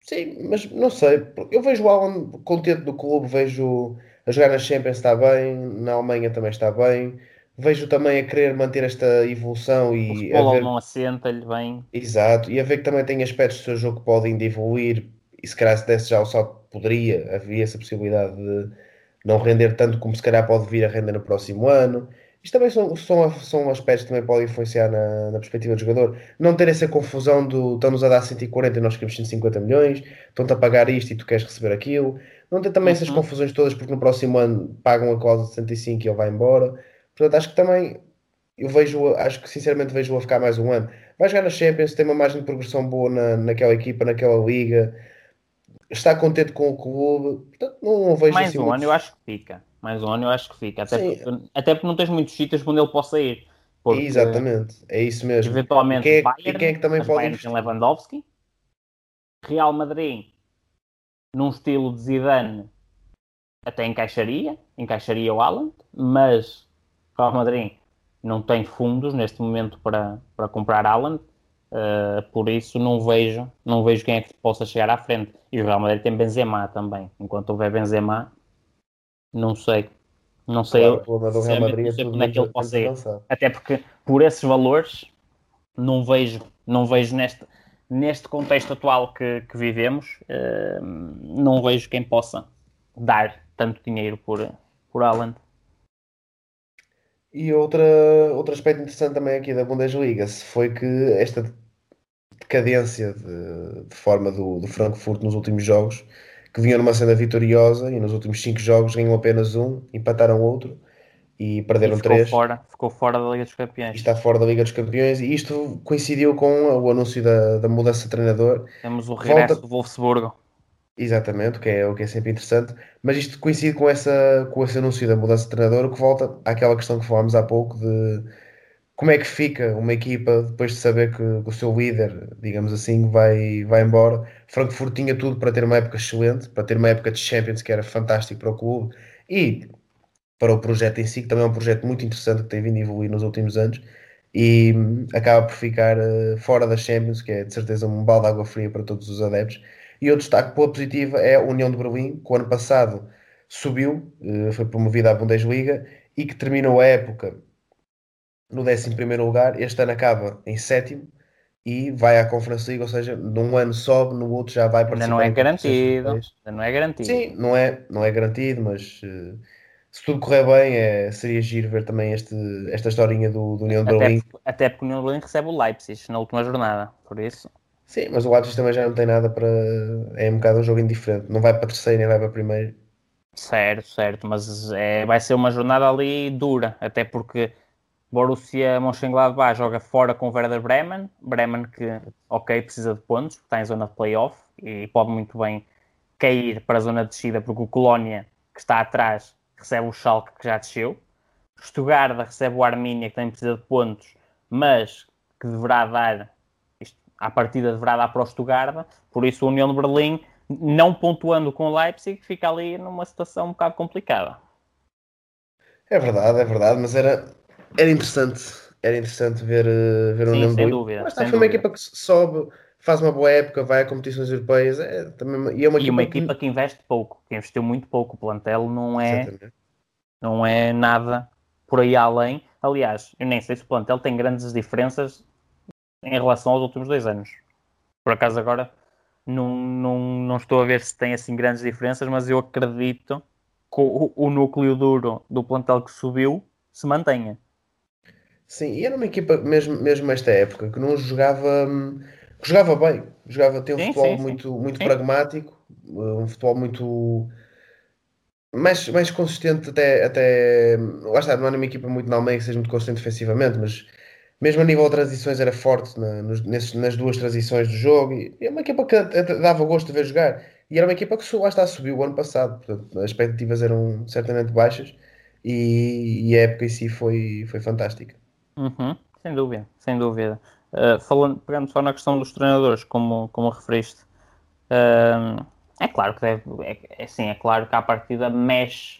Sim, mas não sei, eu vejo o Alan contente do clube, vejo a jogar na Champions está bem, na Alemanha também está bem, vejo também a querer manter esta evolução e. O a ver... não assenta-lhe bem. Exato, e a ver que também tem aspectos do seu jogo que podem evoluir, e se calhar se desse já o salto, poderia, havia essa possibilidade de não render tanto como se calhar pode vir a render no próximo ano. Isto também são, são, são aspectos que também podem influenciar na, na perspectiva do jogador. Não ter essa confusão do estão-nos a dar 140 e nós queremos 150 milhões, estão-te a pagar isto e tu queres receber aquilo. Não ter também uhum. essas confusões todas porque no próximo ano pagam a cláusula de 65 e ele vai embora. Portanto, acho que também eu vejo, acho que sinceramente vejo a ficar mais um ano. Vai jogar na Champions, tem uma margem de progressão boa na, naquela equipa, naquela liga, está contente com o clube, portanto não, não vejo Mais assim um muito... ano eu acho que fica. Mais um ano eu acho que fica. Até, porque, até porque não tens muitos sítios onde ele possa ir. Porque, Exatamente, é isso mesmo. Eventualmente, quem é, Bayern, quem é que também pode Bayern tem Lewandowski, Real Madrid, num estilo de Zidane, até encaixaria, encaixaria o Alan, mas Real Madrid não tem fundos neste momento para, para comprar Alan, uh, por isso não vejo, não vejo quem é que possa chegar à frente. E o Real Madrid tem Benzema também. Enquanto houver Benzema, não sei. Não sei, claro, o do Real Madrid é como é que ele pode ir. Até porque por esses valores não vejo, não vejo neste, neste contexto atual que, que vivemos, uh, não vejo quem possa dar tanto dinheiro por, por Alan. E outra, outro aspecto interessante também aqui da Bundesliga foi que esta decadência de, de forma do, do, Frankfurt nos últimos jogos, que vinha numa cena vitoriosa e nos últimos 5 jogos ganham apenas um, empataram outro e perderam e ficou três. Fora, ficou fora da Liga dos Campeões. E está fora da Liga dos Campeões e isto coincidiu com o anúncio da, da mudança de treinador. Temos o regresso Volta... do Wolfsburgo. Exatamente, o que, é, o que é sempre interessante, mas isto coincide com, essa, com esse anúncio da mudança de treinador, o que volta àquela questão que falámos há pouco de como é que fica uma equipa depois de saber que, o seu líder, digamos assim, vai, vai embora. Frankfurt tinha tudo para ter uma época excelente, para ter uma época de Champions que era fantástico para o clube e para o projeto em si, que também é um projeto muito interessante que tem vindo a evoluir nos últimos anos e acaba por ficar uh, fora da Champions, que é de certeza um balde de água fria para todos os adeptos e outro destaque positivo é a União de Berlim, que o ano passado subiu, eh, foi promovida à Bundesliga e que terminou a época no 11 lugar. Este ano acaba em sétimo e vai à Conference League, ou seja, num ano sobe, no outro já vai participar. Ainda não é garantido. Ainda não é garantido. Sim, não é, não é garantido, mas uh, se tudo correr bem, é, seria giro ver também este, esta historinha do, do União de Berlim. Até porque o União de Berlim recebe o Leipzig na última jornada, por isso Sim, mas o Leipzig também já não tem nada para. É um bocado um jogo indiferente. Não vai para terceiro nem vai para primeiro. Certo, certo, mas é, vai ser uma jornada ali dura, até porque Borussia Mönchengladbach joga fora com o Werder Bremen, Bremen que, ok, precisa de pontos, está em zona de playoff e pode muito bem cair para a zona de descida, porque o Colónia, que está atrás, recebe o Schalke, que já desceu, Stuttgart recebe o Arminia, que também precisa de pontos, mas que deverá dar, isto, à partida deverá dar para o Stuttgart, por isso a União de Berlim não pontuando com o Leipzig, fica ali numa situação um bocado complicada. É verdade, é verdade, mas era, era interessante, era interessante ver, eh, ver o Sim, sem dúvida. Mas foi uma dúvida. equipa que sobe, faz uma boa época, vai a competições europeias, é, também, e é uma E equipa, uma que- equipa que investe pouco, que investiu muito pouco. O plantel não é, Exatamente. não é nada por aí além. Aliás, eu nem sei se o plantel tem grandes diferenças em relação aos últimos dois anos. Por acaso agora não, não, não estou a ver se tem assim grandes diferenças, mas eu acredito que o, o núcleo duro do plantel que subiu se mantenha. Sim, e era uma equipa, mesmo, mesmo esta época, que não jogava, hum, que jogava bem, jogava, tem um Sim, futebol sim, sim. muito, muito Sim. pragmático, um futebol muito mais, mais consistente até, até lá está, não era uma equipa muito na Almeida que seja muito consistente defensivamente, mas mesmo a nível de transições era forte na- nos- nesses- nas duas transições do jogo, e é uma equipa que dava gosto de ver jogar, e era uma equipa que lá está, subiu o ano passado, portanto, as expectativas eram certamente baixas, e, e a época em si foi, foi fantástica. Uhum, sem dúvida, sem dúvida. Uh, falando, pegando só na questão dos treinadores, como, como referiste, uh, é claro que deve, é, é, sim, é claro que à partida mexe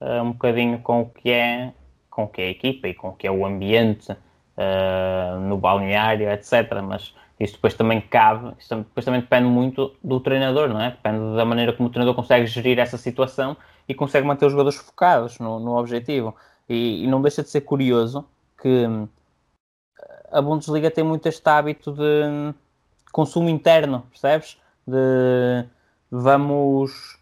uh, um bocadinho com o que é com o que é a equipa e com o que é o ambiente uh, no balneário, etc. Mas isso depois também cabe, isso depois também depende muito do treinador, não é? Depende da maneira como o treinador consegue gerir essa situação e consegue manter os jogadores focados no, no objetivo. E, e não deixa de ser curioso que hum, a Bundesliga tem muito este hábito de hum, consumo interno, percebes? De vamos.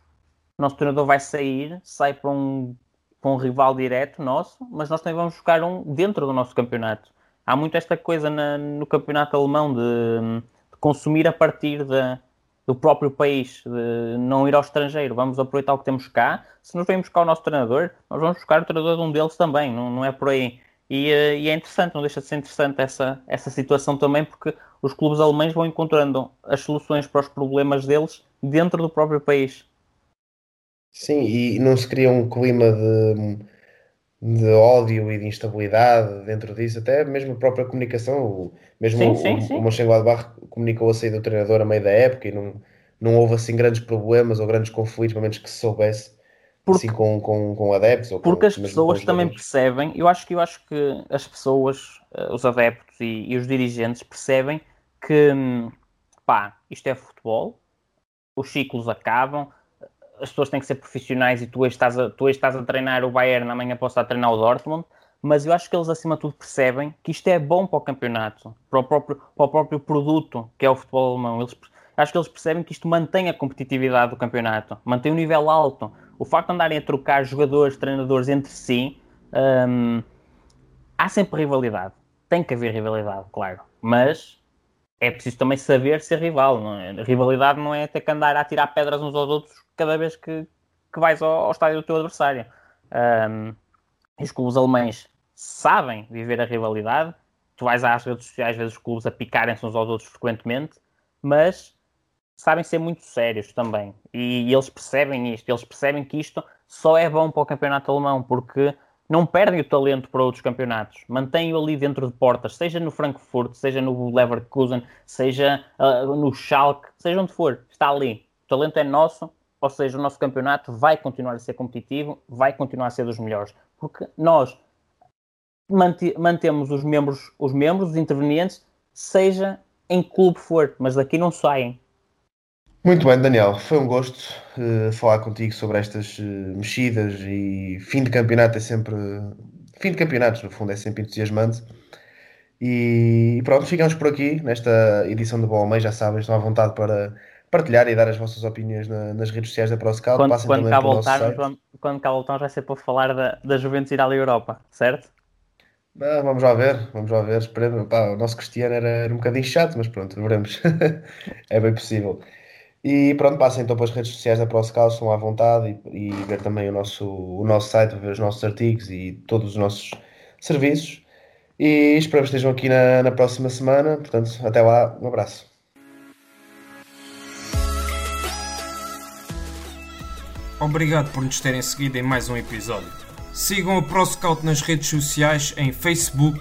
Nosso treinador vai sair, sai para um, para um rival direto nosso, mas nós também vamos buscar um dentro do nosso campeonato. Há muito esta coisa na- no campeonato alemão de, hum, de consumir a partir do próprio país, de não ir ao estrangeiro. Vamos aproveitar o que temos cá. Se nos vem buscar o nosso treinador, nós vamos buscar o treinador de um deles também, não, não é por aí. E, eh, e é interessante, não deixa de ser interessante essa, essa situação também, porque os clubes alemães vão encontrando as soluções para os problemas deles dentro do próprio país. Sim, e não se cria um clima de, de ódio e de instabilidade dentro disso, até mesmo a própria comunicação, mesmo Sim, o, sim, o, sim. o Mönchengladbach comunicou a saída do treinador a meio da época e não, não houve assim grandes problemas ou grandes conflitos, pelo menos que se soubesse, Porque- assim com, com, com adeptos ou com, Porque as pessoas também percebem, eu acho que eu acho que as pessoas, eh, os adeptos e, e os dirigentes percebem que hum, pá, isto é futebol, os ciclos acabam, as pessoas têm que ser profissionais e tu hoje estás a, tu hoje estás a treinar o Bayern, amanhã posso estar a treinar o Dortmund, mas eu acho que eles acima de tudo percebem que isto é bom para o campeonato, para o próprio, para o próprio produto que é o futebol alemão. Eles, acho que eles percebem que isto mantém a competitividade do campeonato, mantém o nível alto. O facto de andarem a trocar jogadores, treinadores entre si, hum, há sempre rivalidade. Tem que haver rivalidade, claro. Mas é preciso também saber ser rival. Não é? Rivalidade não é ter que andar a tirar pedras uns aos outros cada vez que, que vais ao, ao estádio do teu adversário. Um, os clubes alemães sabem viver a rivalidade. Tu vais às redes sociais, vezes os clubes a picarem-se uns aos outros frequentemente, mas sabem ser muito sérios também. E, e eles percebem isto. Eles percebem que isto só é bom para o campeonato alemão, porque não perdem o talento para outros campeonatos, mantêm-o ali dentro de portas, seja no Frankfurt, seja no Leverkusen, seja uh, no Schalke, seja onde for, está ali. O talento é nosso, ou seja, o nosso campeonato vai continuar a ser competitivo, vai continuar a ser dos melhores, porque nós mante mantemos os membros, os membros, os intervenientes, seja em clube for, mas daqui não saem. Muito bem, Daniel, foi um gosto uh, falar contigo sobre estas uh, mexidas e fim de campeonato é sempre. Fim de campeonatos, no fundo, é sempre entusiasmante. E pronto, ficamos por aqui nesta edição do Bola Meio. Já sabem, estão à vontade para partilhar e dar as vossas opiniões na, nas redes sociais da ProScout. Quando, Passem quando, cá voltarmos, vamos- quando cá voltarmos vai ser para falar da, da Juventus ir à Europa, certo? Ah, vamos lá ver, vamos lá ver. Esperemos. Pá, o nosso Cristiano era, era um bocadinho chato, mas pronto, veremos. é bem possível. E pronto, passem então pelas redes sociais da ProScout, estão à vontade e, e, ver também o nosso, o nosso site, ver os nossos artigos e todos os nossos serviços. E espero que estejam aqui na, na próxima semana. Portanto, até lá, um abraço. Obrigado por nos terem seguido em mais um episódio. Sigam a ProScout nas redes sociais em Facebook,